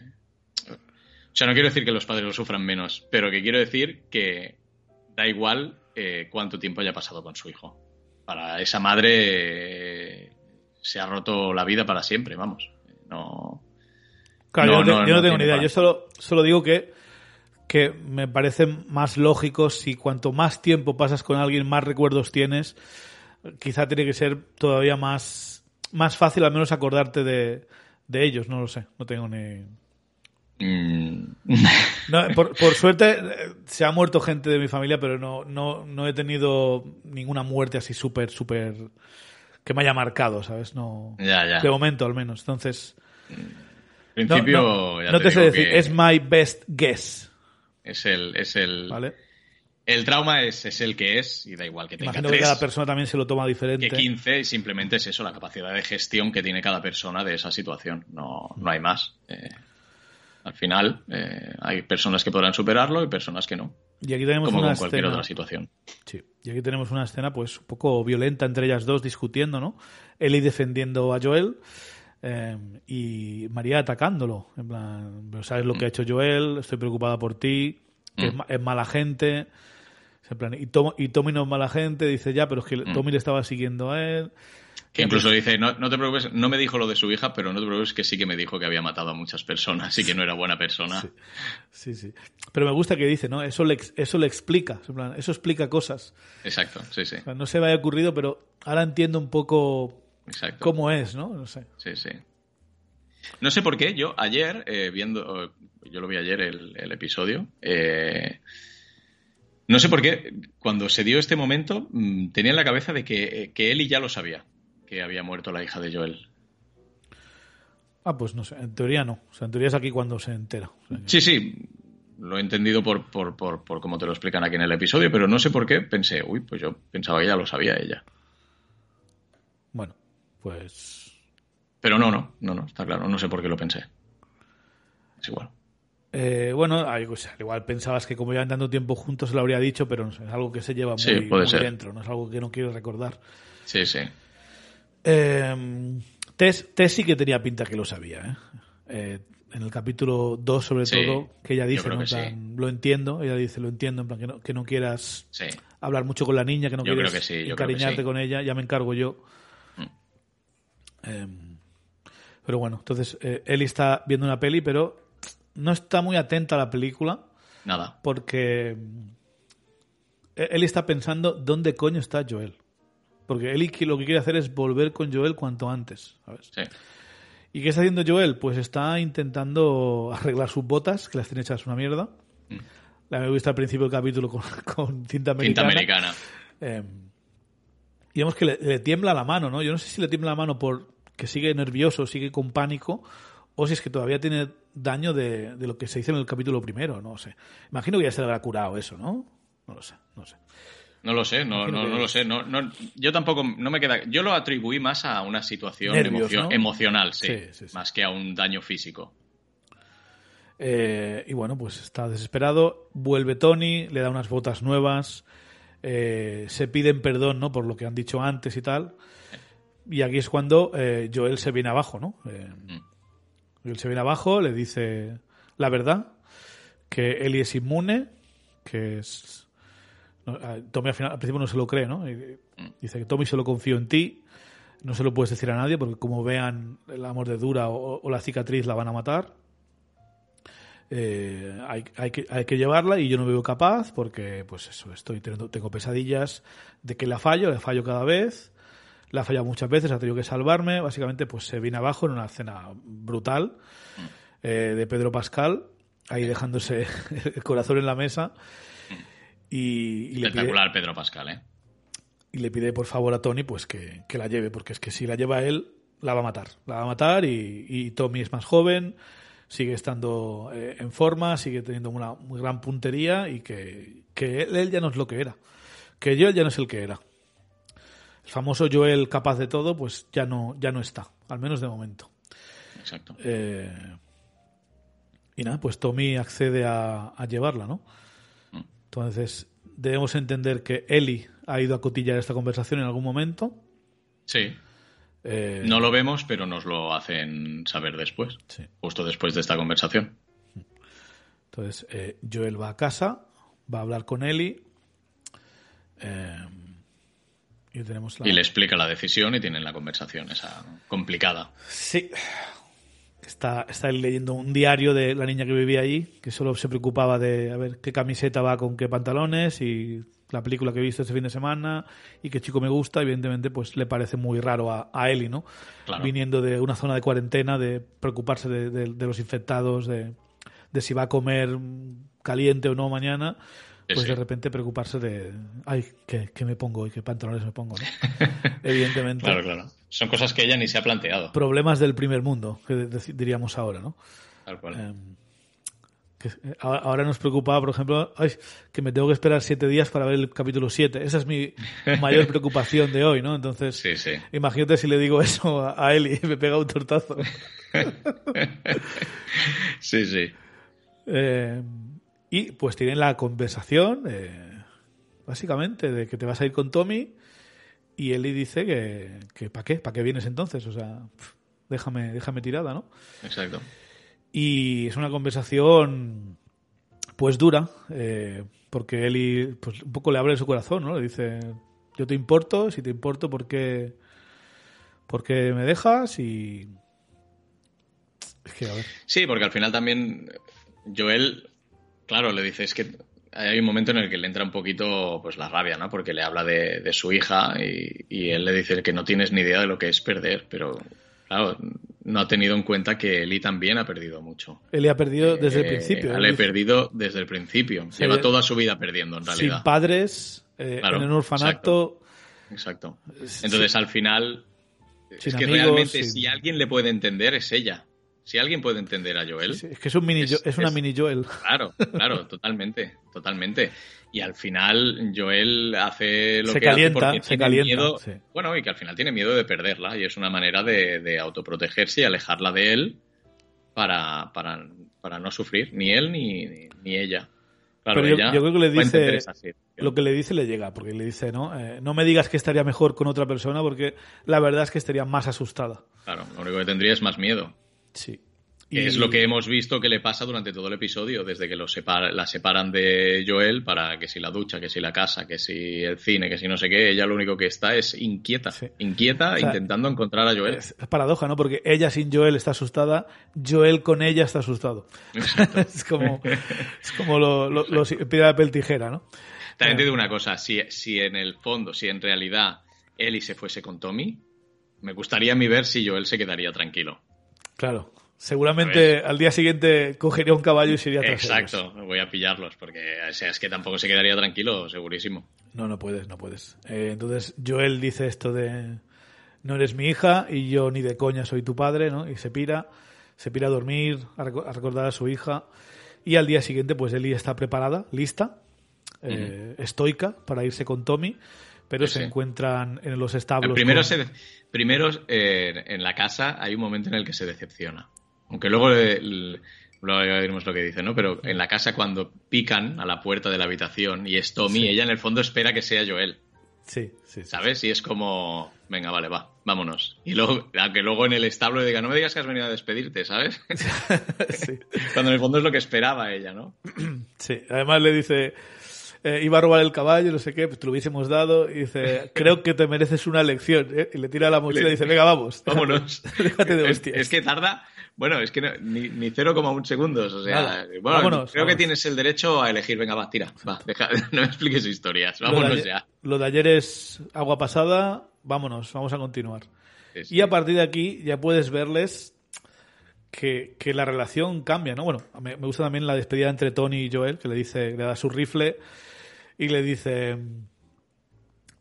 o sea, no quiero decir que los padres lo sufran menos, pero que quiero decir que da igual eh, cuánto tiempo haya pasado con su hijo. Para esa madre eh, se ha roto la vida para siempre, vamos. No, Claro, No, yo no, te- yo no tengo ni idea. Yo solo, solo digo que, que me parece más lógico si cuanto más tiempo pasas con alguien, más recuerdos tienes. Quizá tiene que ser todavía más, más fácil al menos acordarte de, de ellos. No lo sé. No tengo ni... Mm, No, por, por suerte eh, se ha muerto gente de mi familia, pero no, no, no he tenido ninguna muerte así súper, súper... que me haya marcado, ¿sabes? No... ya, ya. De momento al menos. Entonces... En No, principio, no, ya no te sé decir. que Es my best guess. es el, es el, ¿Vale? El trauma es, es el que es y da igual que tenga Imagino que tres, cada persona también se lo toma diferente. que 15 y simplemente es eso, la capacidad de gestión que tiene cada persona de esa situación. No, no hay más. Eh, al final, eh, hay personas que podrán superarlo y personas que no, Y aquí tenemos como una con cualquier escena. otra situación. Sí. Y aquí tenemos una escena, pues, un poco violenta entre ellas dos discutiendo, ¿no? Eli defendiendo a Joel eh, y María atacándolo. En plan, "Pero ¿sabes lo que ha hecho Joel? Estoy preocupada por ti. Que es, Mm. ma- es mala gente. Plan, y, Tom- y Tommy no es mala gente. Dice, ya, pero es que Mm. Tommy le estaba siguiendo a él. Que incluso dice, no, no te preocupes, no me dijo lo de su hija, pero no te preocupes que sí que me dijo que había matado a muchas personas y que no era buena persona. Sí. Sí, sí. Pero me gusta que dice, ¿no? Eso le, eso le explica. En plan, eso explica cosas. Exacto, sí, sí, O sea, no se me había ocurrido, pero ahora entiendo un poco exacto. cómo es, ¿no? No sé. Sí, sí. No sé por qué, yo ayer, eh, viendo, yo lo vi ayer el, el episodio, eh, no sé por qué, cuando se dio este momento, mm, tenía en la cabeza de que, eh, que Eli ya lo sabía, que había muerto la hija de Joel. Ah, pues no sé. En teoría no. O sea, en teoría es aquí cuando se entera. O sea, Sí, sí, lo he entendido por, por, por, por cómo te lo explican aquí en el episodio, pero no sé por qué pensé, uy, pues yo pensaba que ya lo sabía ella. Bueno, pues. Pero no, no, no, no, está claro, no sé por qué lo pensé. Es igual. Eh, bueno, pues, al igual pensabas que como llevan tanto tiempo juntos se lo habría dicho, pero es algo que se lleva muy, Sí, dentro, no es algo que no quiero recordar. Sí, sí. Eh, Tess, Tess sí que tenía pinta que lo sabía, ¿eh? Eh, en el capítulo 2 sobre Sí, todo, que ella dice, lo entiendo, ella dice, lo entiendo, en plan, que no, que no quieras hablar mucho con la niña, que no Yo creo que encariñarte con ella, ya me encargo yo. Mm. Eh, pero bueno, entonces eh, Ellie está viendo una peli, pero no está muy atenta a la película Nada. porque Ellie está pensando dónde coño está Joel. Porque que- lo que quiere hacer es volver con Joel cuanto antes, ¿sabes? Sí. ¿Y qué está haciendo Joel? Pues está intentando arreglar sus botas, que las tiene hechas una mierda. Mm. La hemos visto al principio del capítulo con, con cinta Cinta americana. americana. Eh, vemos que le, le tiembla la mano, ¿no? Yo no sé si le tiembla la mano por que sigue nervioso, sigue con pánico, o si es que todavía tiene daño de, de lo que se hizo en el capítulo primero, no sé. Imagino que ya se le habrá curado eso, ¿no? No lo sé, no sé. No lo sé, no, no, no lo sé. No, no, yo tampoco, no me queda. Yo lo atribuí más a una situación Nervios, emocio- ¿no? emocional, sí, Sí, sí, sí. más que a un daño físico. Eh, y bueno, pues está desesperado. Vuelve Tony, le da unas botas nuevas. eh, se piden perdón, ¿no? Por lo que han dicho antes y tal. Y aquí es cuando eh, Joel se viene abajo, ¿no? Eh, Joel se viene abajo, le dice la verdad, que Ellie es inmune, que es... Tommy al, final, al principio no se lo cree, ¿no? Y dice que Tommy se lo confío en ti, no se lo puedes decir a nadie porque como vean la mordedura o, o la cicatriz la van a matar. Eh, hay, hay que, hay que llevarla y yo no me veo capaz porque pues eso estoy teniendo tengo pesadillas de que la fallo la fallo cada vez la ha fallado muchas veces ha tenido que salvarme básicamente pues se viene abajo en una escena brutal eh, de Pedro Pascal ahí dejándose el corazón en la mesa y, y le pide, Espectacular Pedro Pascal, ¿eh? y le pide por favor a Tony pues que, que la lleve, porque es que si la lleva él, la va a matar. La va a matar y, y Tommy es más joven, sigue estando eh, en forma, sigue teniendo una muy gran puntería y que, que él, él ya no es lo que era. Que Joel ya no es el que era. El famoso Joel capaz de todo, pues ya no, ya no está, al menos de momento. Exacto. Eh, y nada, pues Tommy accede a, a llevarla, ¿no? Entonces, debemos entender que Ellie ha ido a cotillar esta conversación en algún momento. Sí. Eh, No lo vemos, pero nos lo hacen saber después. Sí. Justo después de esta conversación. Entonces, eh, Joel va a casa, va a hablar con Ellie. eh, y tenemos la... Y le explica la decisión y tienen la conversación esa complicada. Sí. Está, está él leyendo un diario de la niña que vivía allí, que solo se preocupaba de a ver qué camiseta va con qué pantalones y la película que he visto este fin de semana y qué chico me gusta. Evidentemente, pues le parece muy raro a, a Ellie, ¿no? Claro. Viniendo de una zona de cuarentena, de preocuparse de, de- de los infectados, de, de si va a comer caliente o no mañana. Pues sí. de repente preocuparse de, ay, ¿qué, qué me pongo y qué pantalones me pongo, ¿no? Evidentemente Claro, claro. Son cosas que ella ni se ha planteado. problemas del primer mundo, que diríamos ahora, ¿no? Tal cual. Eh, que, eh, ahora nos preocupaba, por ejemplo, ay, que me tengo que esperar siete días para ver el capítulo 7. Esa es mi mayor preocupación de hoy, ¿no? Entonces, Sí, sí. imagínate si le digo eso a, Eli y me pega un tortazo. Sí, sí. Eh, y pues tienen la conversación, eh, básicamente, de que te vas a ir con Tommy y Eli dice que, que ¿para qué? ¿Para qué vienes entonces? O sea, déjame, déjame tirada, ¿no? Exacto. Y es una conversación pues dura, eh, porque Eli pues, un poco le abre su corazón, ¿no? Le dice, yo te importo, si te importo, ¿por qué, por qué me dejas? Y... Es que, a ver, Sí, porque al final también Joel, claro, le dice, es que hay un momento en el que le entra un poquito pues la rabia, ¿no? Porque le habla de, de su hija y, y él le dice que no tienes ni idea de lo que es perder, pero claro, no ha tenido en cuenta que Eli también ha perdido mucho. Eli ha perdido desde el Eh, principio. Le Él he dice, perdido desde el principio. Sí, Lleva toda su vida perdiendo, en sin realidad. padres, eh, Claro, en un orfanato, Exacto. Entonces, al final, Sin es que amigos, realmente sin- si alguien le puede entender es ella. Si alguien puede entender a Joel, Sí, es que es, un mini Es- Jo- es una es- mini Joel. Claro, claro, totalmente, totalmente. Y al final Joel hace lo Se que calienta, hace porque se tiene calienta, miedo, sí. bueno, y que al final tiene miedo de perderla y es una manera de, de autoprotegerse y alejarla de él para, para, para no sufrir ni él ni, ni, ni ella. Claro, Pero yo, ella yo creo que le dice lo que le dice le llega, porque le dice, ¿no? Eh, no me digas que estaría mejor con otra persona, porque la verdad es que estaría más asustada. Claro, lo único que tendría es más miedo. Sí. Que Y- es lo que hemos visto que le pasa durante todo el episodio, desde que lo separa- la separan de Joel para que si la ducha, que si la casa, que si el cine, que si no sé qué, ella lo único que está es inquieta, Sí. inquieta O sea, intentando encontrar a Joel. Es paradoja, ¿no? Porque ella sin Joel está asustada, Joel con ella está asustado. es como, es como lo, lo, lo- piedra, papel, tijera, ¿no? También te digo una cosa, si, si en el fondo, si en realidad Ellie se fuese con Tommy, me gustaría a mí ver si Joel se quedaría tranquilo. Claro. Seguramente al día siguiente cogería un caballo y se iría tras ellos. Exacto, voy a pillarlos, porque o sea, es que tampoco se quedaría tranquilo, segurísimo. No, no puedes, no puedes. Eh, entonces Joel dice esto de no eres mi hija y yo ni de coña soy tu padre, ¿no? Y se pira, se pira a dormir, a recordar a su hija. Y al día siguiente, pues Ellie está preparada, lista, eh, estoica para irse con Tommy, pero Sí, se sí. encuentran en los establos. Primero, con- se, primero eh, en la casa hay un momento en el que se decepciona. Aunque luego le- le- luego ya veremos lo que dice, ¿no? Pero en la casa cuando pican a la puerta de la habitación y es Tommy, Sí. ella en el fondo espera que sea Joel, Sí, sí, sí. ¿sabes? Y es como, venga, vale, va, vámonos. Y luego, aunque luego en el establo le diga, no me digas que has venido a despedirte, ¿sabes? sí. Cuando en el fondo es lo que esperaba ella, ¿no? Sí, además le dice, eh, iba a robar el caballo, no sé qué, pues te lo hubiésemos dado, y dice, creo que te mereces una lección, ¿eh? y le tira la mochila y dice, venga, vamos. Vámonos. Déjate de hostias. es que tarda, bueno, es que no- ni, ni 0,1 segundos. O sea, Nada. bueno, Vámonos, creo vámonos. que tienes el derecho a elegir. Venga, va, tira. Va, deja, no me expliques historias. Lo Vámonos ayer- ya. Lo de ayer es agua pasada, vámonos, vamos a continuar. Sí, sí. Y a partir de aquí ya puedes verles que, que la relación cambia, ¿no? Bueno, me, me gusta también la despedida entre Tony y Joel, que le dice, le da su rifle y le dice,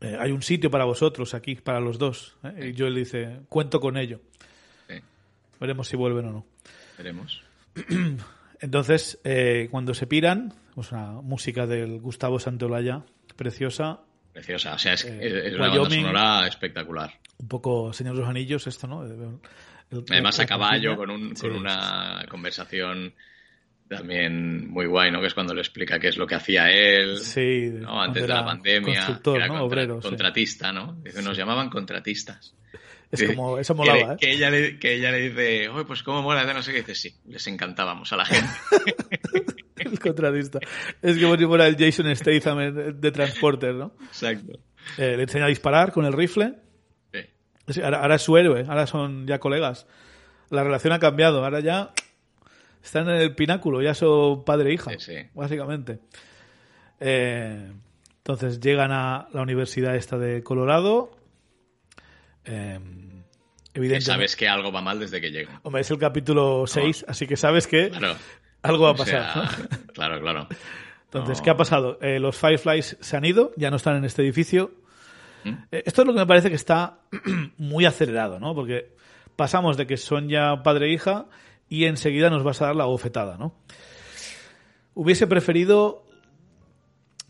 eh, hay un sitio para vosotros aquí, para los dos. ¿eh? Y Joel dice, cuento con ello. Sí, Veremos si vuelven o no. veremos. Entonces, eh, cuando se piran, pues una música del Gustavo Santaolalla, preciosa, Preciosa. O sea, es, es una banda sonora espectacular. un poco Señor de los Anillos esto, ¿no? Además, a caballo, con, un, con una conversación también muy guay, ¿no? Que es cuando le explica qué es lo que hacía él. Sí, ¿no? Antes de la pandemia. Constructor, que era ¿no? contra- Obrero. sí. contratista, ¿no? Dice, nos llamaban contratistas. Es como, eso Que, molaba, ¿eh? que ella le, que ella le dice, oye, pues cómo mola, no sé qué. Dice, sí, les encantábamos a la gente. El contratista. Es como si fuera el Jason Statham de Transporter, ¿no? Exacto. Eh, le enseña a disparar con el rifle. Sí. Ahora, ahora es su héroe, ahora son ya colegas. La relación ha cambiado, ahora ya están en el pináculo, ya son padre e hija, Sí, sí. básicamente. Eh, entonces llegan a la universidad esta de Colorado. Eh, evidentemente. sabes que algo va mal desde que llegan. Hombre, es el capítulo 6, así que sabes que Claro. algo va a O pasar. sea, ¿no? claro, claro. Entonces, No. ¿qué ha pasado? Eh, los Fireflies se han ido, ya no están en este edificio. ¿Mm? Eh, esto es lo que me parece que está muy acelerado, ¿no? Porque pasamos de que son ya padre e hija y enseguida nos vas a dar la bofetada, ¿no? Hubiese preferido,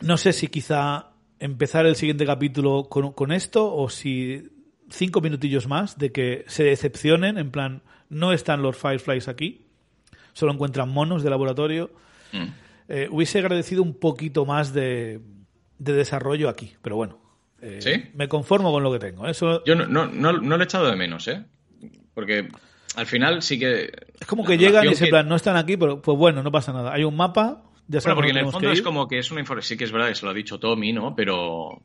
no sé si quizá empezar el siguiente capítulo con, con esto o si cinco minutillos más de que se decepcionen, en plan, no están los Fireflies aquí, solo encuentran monos de laboratorio. Mm. Eh, hubiese agradecido un poquito más de, de desarrollo aquí, pero bueno. Eh, ¿Sí? Me conformo con lo que tengo. Eso Yo no, no, no, no lo he echado de menos, ¿eh? Porque al final sí que... es como que llegan y se que- plan, no están aquí, pero pues bueno, no pasa nada. Hay un mapa, ya Bueno, porque en el fondo es como que es una información, sí que es verdad que se lo ha dicho Tommy, ¿no? Pero,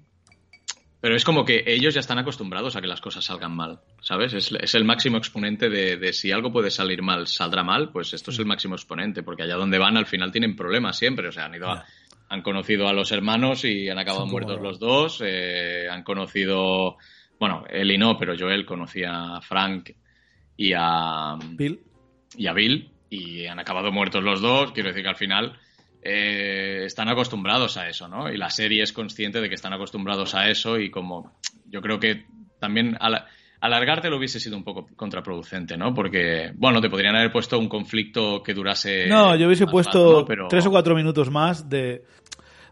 pero es como que ellos ya están acostumbrados a que las cosas salgan mal, ¿sabes? Es, es el máximo exponente de, de si algo puede salir mal, saldrá mal, pues esto es el máximo exponente, porque allá donde van al final tienen problemas siempre, o sea, han ido a-. han conocido a los hermanos y han acabado Son muertos los- dos, eh, han conocido, bueno, él y no, pero Joel conocía a Frank y a, Bill. y a Bill y han acabado muertos los dos. Quiero decir que al final eh, están acostumbrados a eso, ¿no? Y la serie es consciente de que están acostumbrados a eso y como yo creo que también ala- alargarte lo hubiese sido un poco contraproducente, ¿no? Porque, bueno, te podrían haber puesto un conflicto que durase... No, yo hubiese puesto. Pero- tres o cuatro minutos más de,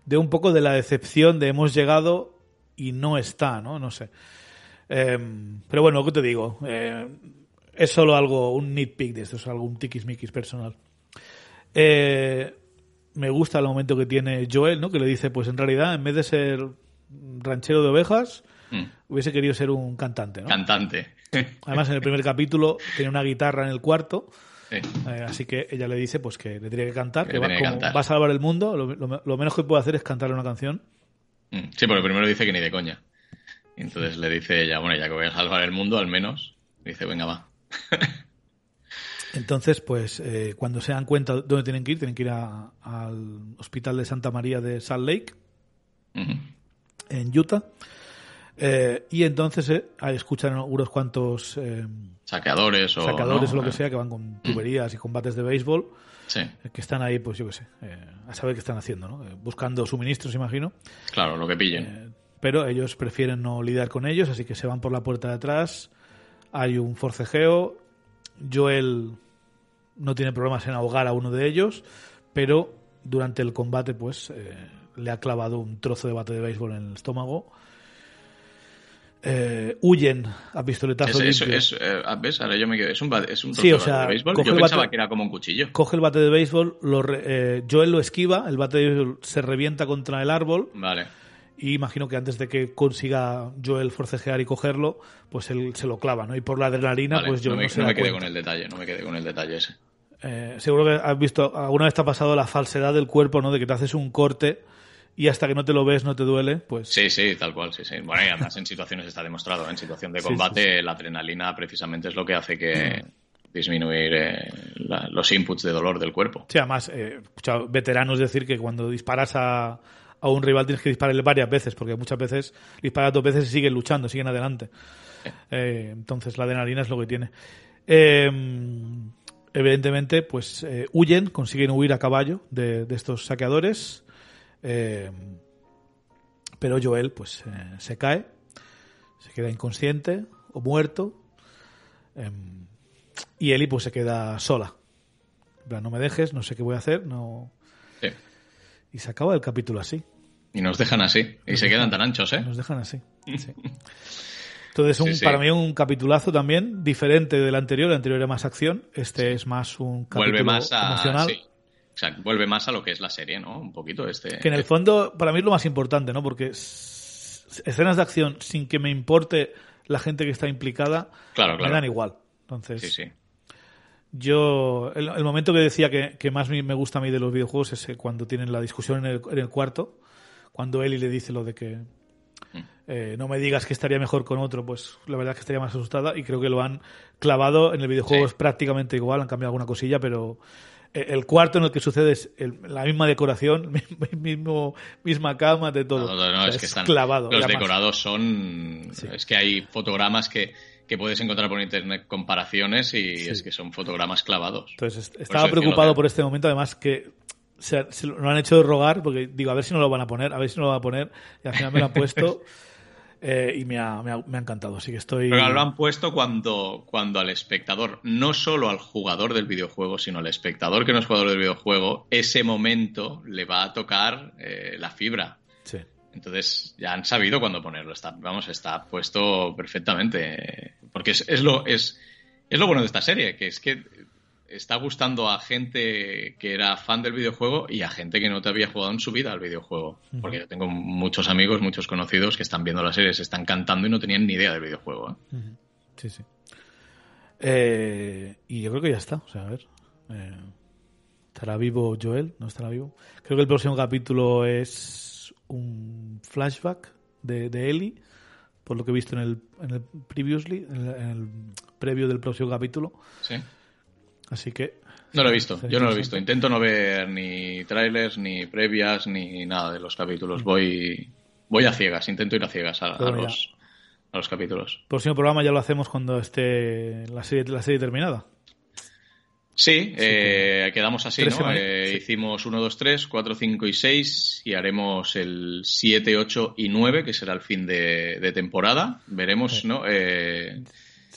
de un poco de la decepción de hemos llegado y no está, ¿no? No sé. Em, pero bueno, ¿qué te digo? Eh, es solo algo, un nitpick de esto, es algo, un tiquismiquis personal. Eh, me gusta el momento que tiene Joel, ¿no? Que le dice, pues en realidad, en vez de ser ranchero de ovejas, Mm. hubiese querido ser un cantante, ¿no? Cantante. Además, en el primer capítulo tenía una guitarra en el cuarto, Sí. eh, así que ella le dice pues que le tiene que cantar, Que que, va, tiene que como cantar. va a salvar el mundo, lo, lo- lo menos que puede hacer es cantarle una canción. Mm. Sí, porque primero dice que ni de coña. Entonces le dice ella, bueno, ya que voy a salvar el mundo, al menos. Dice, venga, va. Entonces, pues eh, cuando se dan cuenta dónde tienen que ir, tienen que ir a- al hospital de Santa María de Salt Lake, en Utah. Eh, y entonces eh, escuchan unos cuantos eh, Saqueadores o. sacadores ¿no? o lo que sea que van con tuberías y combates de béisbol Sí, eh, que están ahí, pues yo qué sé, eh, a saber qué están haciendo, ¿no? Eh, buscando suministros, imagino. claro, lo que pillen. Eh, pero ellos prefieren no lidiar con ellos, así que se van por la puerta de atrás. Hay un forcejeo. Joel no tiene problemas en ahogar a uno de ellos, pero durante el combate, pues eh, le ha clavado un trozo de bate de béisbol en el estómago. Eh, huyen a pistoletazo Es, es, limpio. es, eh, ¿Ves? Ahora yo me quedo. Es un, bate- es un trozo Sí, o de bate sea, de béisbol. Yo pensaba bate- que era como un cuchillo. Coge el bate de béisbol, lo eh, Joel lo esquiva, el bate de béisbol se revienta contra el árbol Vale. y imagino que antes de que consiga Joel forcejear y cogerlo, pues él se lo clava, ¿no? Y por la adrenalina, vale. pues yo no no, me, se no me quedé cuenta. con el detalle, no me quedé con el detalle ese. Eh, seguro que has visto, alguna vez te ha pasado la falsedad del cuerpo, ¿no? De que te haces un corte y hasta que no te lo ves no te duele, pues... Sí, sí, tal cual, sí, sí. Bueno, y además en situaciones está demostrado. En situación de Sí, combate, la adrenalina precisamente es lo que hace que disminuir eh, la- los inputs de dolor del cuerpo. Sí, además, eh, he escuchado veteranos decir que cuando disparas a, a un rival tienes que dispararle varias veces, porque muchas veces disparas dos veces y siguen luchando, siguen adelante. Eh, entonces la adrenalina es lo que tiene. Eh, evidentemente, pues eh, huyen, consiguen huir a caballo de, de estos saqueadores. Eh, pero Joel, pues, eh, se cae, se queda inconsciente o muerto. eh, y Ellie, pues, se queda sola. En plan, no me dejes, no sé qué voy a hacer, no... Sí. Y se acaba el capítulo así. Y nos dejan así. Y se quedan tan anchos, ¿eh? Nos dejan así. sí. Entonces, un, Sí, sí. para mí un capitulazo también, diferente del anterior. El anterior era más acción, este es más un capítulo Vuelve más a. emocional. Sí. Exacto, vuelve más a lo que es la serie, ¿no? Un poquito este. Que en el fondo, para mí es lo más importante, ¿no? Porque escenas de acción sin que me importe la gente que está implicada, Claro, me dan igual. Entonces, Sí, sí. yo, el, el momento que decía que, que más me gusta a mí de los videojuegos es eh, cuando tienen la discusión en el, en el cuarto, cuando Ellie le dice lo de que Mm. eh, no me digas que estaría mejor con otro, pues la verdad es que estaría más asustada y creo que lo han clavado en el videojuego Sí. es prácticamente igual, han cambiado alguna cosilla, pero el cuarto en el que sucede es el- la misma decoración, mismo, misma cama, de todo. No, no, no, O sea, es que están. clavado. Los decorados son. Sí. Es que hay fotogramas que, que puedes encontrar por internet comparaciones y Sí. es que son fotogramas clavados. Entonces Por estaba preocupado por este momento, además que se, se lo han hecho de rogar, porque digo, a ver si no lo van a poner, a ver si no lo van a poner, y al final me lo han puesto eh, y me ha, me, ha, me ha encantado, así que estoy... Pero lo han puesto cuando, cuando al espectador, no solo al jugador del videojuego, sino al espectador que no es jugador del videojuego, ese momento le va a tocar eh, la fibra. Sí. Entonces ya han sabido cuándo ponerlo. Está, vamos, está puesto perfectamente. Porque es, es lo, es, es lo bueno de esta serie, que es que está gustando a gente que era fan del videojuego y a gente que no te había jugado en su vida al videojuego. Porque yo tengo muchos amigos, muchos conocidos que están viendo la serie, se están cantando y no tenían ni idea del videojuego. ¿eh? Sí, sí. Eh, y yo creo que ya está, o sea, a ver. eh, ¿Estará vivo Joel? ¿No estará vivo? Creo que el próximo capítulo es un flashback de, de Ellie, por lo que he visto en el, en el previously, en el, en el previo del próximo capítulo. ¿Sí? Así que No lo he visto, yo no lo he visto. Intento no ver ni trailers, ni previas, ni nada de los capítulos. Voy, voy a ciegas, intento ir a ciegas a, a los, a los capítulos. próximo programa ya lo hacemos cuando esté la serie, la serie terminada. Sí, eh, quedamos así, ¿no? semanas, Eh, sí. Hicimos 1, 2, 3, 4, 5 y 6 y haremos el 7, 8 y 9, que será el fin de, de temporada. Veremos, ¿no? Eh, Sí,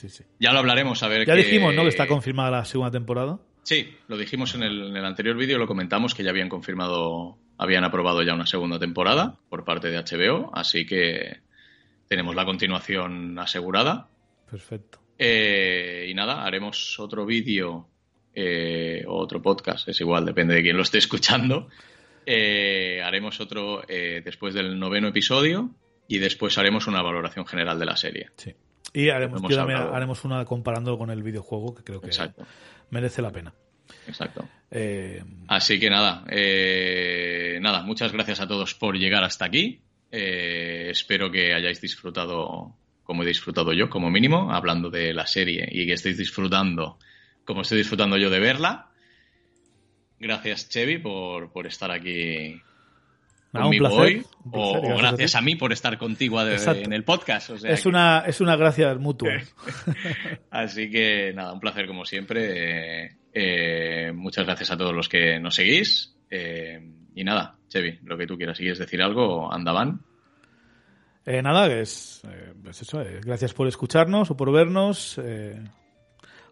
sí. ya lo hablaremos, a ver Ya dijimos, ¿no? Que está confirmada la segunda temporada. Sí, lo dijimos en el, en el anterior vídeo, lo comentamos que ya habían confirmado, habían aprobado ya una segunda temporada por parte de HBO, así que tenemos la continuación asegurada. Perfecto. Eh, y nada, haremos otro vídeo eh, o otro podcast, es igual, depende de quién lo esté escuchando, Eh, haremos otro eh, después del noveno episodio y después haremos una valoración general de la serie. Sí. Y haremos, yo también haremos una comparándolo con el videojuego, que creo que Exacto. merece la pena. Exacto. Eh, Así que nada, eh, nada, muchas gracias a todos por llegar hasta aquí. Eh, espero que hayáis disfrutado como he disfrutado yo, como mínimo, hablando de la serie y que estéis disfrutando como estoy disfrutando yo de verla. Gracias, Chevy, por, por estar aquí Un placer, un O, placer, o gracias a gracias ti. a, mí por estar contigo de- en el podcast. o sea es, que- una, es una gracia mutua. Así que nada, un placer como siempre. Eh, eh, muchas gracias a todos los que nos seguís. Eh, y nada, Chevy, lo que tú quieras. Si quieres decir algo, andaban. Eh, nada, es, eh, pues eso, gracias por escucharnos o por vernos.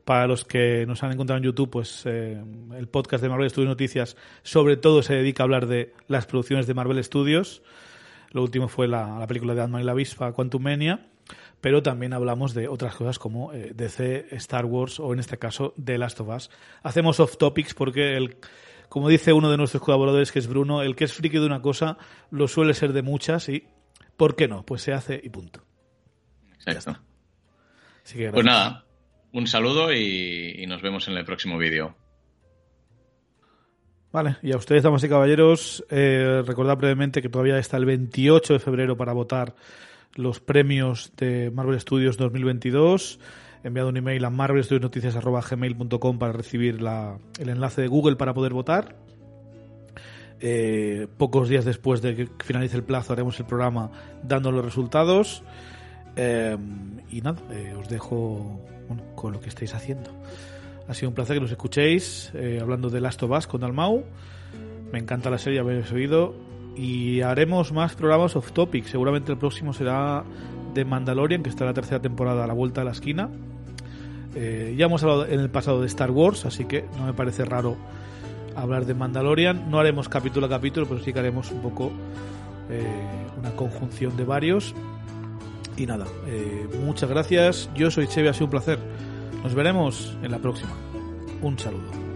Para los que nos han encontrado en YouTube, pues eh, el podcast de Marvel Studios Noticias sobre todo se dedica a hablar de las producciones de Marvel Studios. Lo último fue la, la película de Ant-Man y la avispa, Quantum Mania, pero también hablamos de otras cosas como eh, DC, Star Wars o en este caso The Last of Us. Hacemos off topics porque el, como dice uno de nuestros colaboradores que es Bruno, el que es friki de una cosa lo suele ser de muchas y ¿por qué no? Pues se hace y punto. Exacto. Así que Pues nada, un saludo y, nos vemos en el próximo vídeo. Vale, y a ustedes, damas y caballeros, eh, recordad brevemente que todavía está el 28 de febrero para votar los premios de Marvel Studios 2022. He enviado un email a marvelstudiosnoticias.gmail.com para recibir la- el enlace de Google para poder votar. Eh, pocos días después de que finalice el plazo haremos el programa dando los resultados. Eh, y nada, eh, os dejo con lo que estáis haciendo. Ha sido un placer que nos escuchéis eh, hablando de Last of Us con Dalmau. Me encanta la serie, habéis oído. Y haremos más programas off topic. Seguramente el próximo será de Mandalorian, que está la tercera temporada a la vuelta de la esquina. Eh, ya hemos hablado en el pasado de Star Wars, así que no me parece raro hablar de Mandalorian. No haremos capítulo a capítulo, pero sí que haremos un poco una conjunción de varios. Y nada, eh, muchas gracias. Yo soy Chevy, ha sido un placer. Nos veremos en la próxima. Un saludo.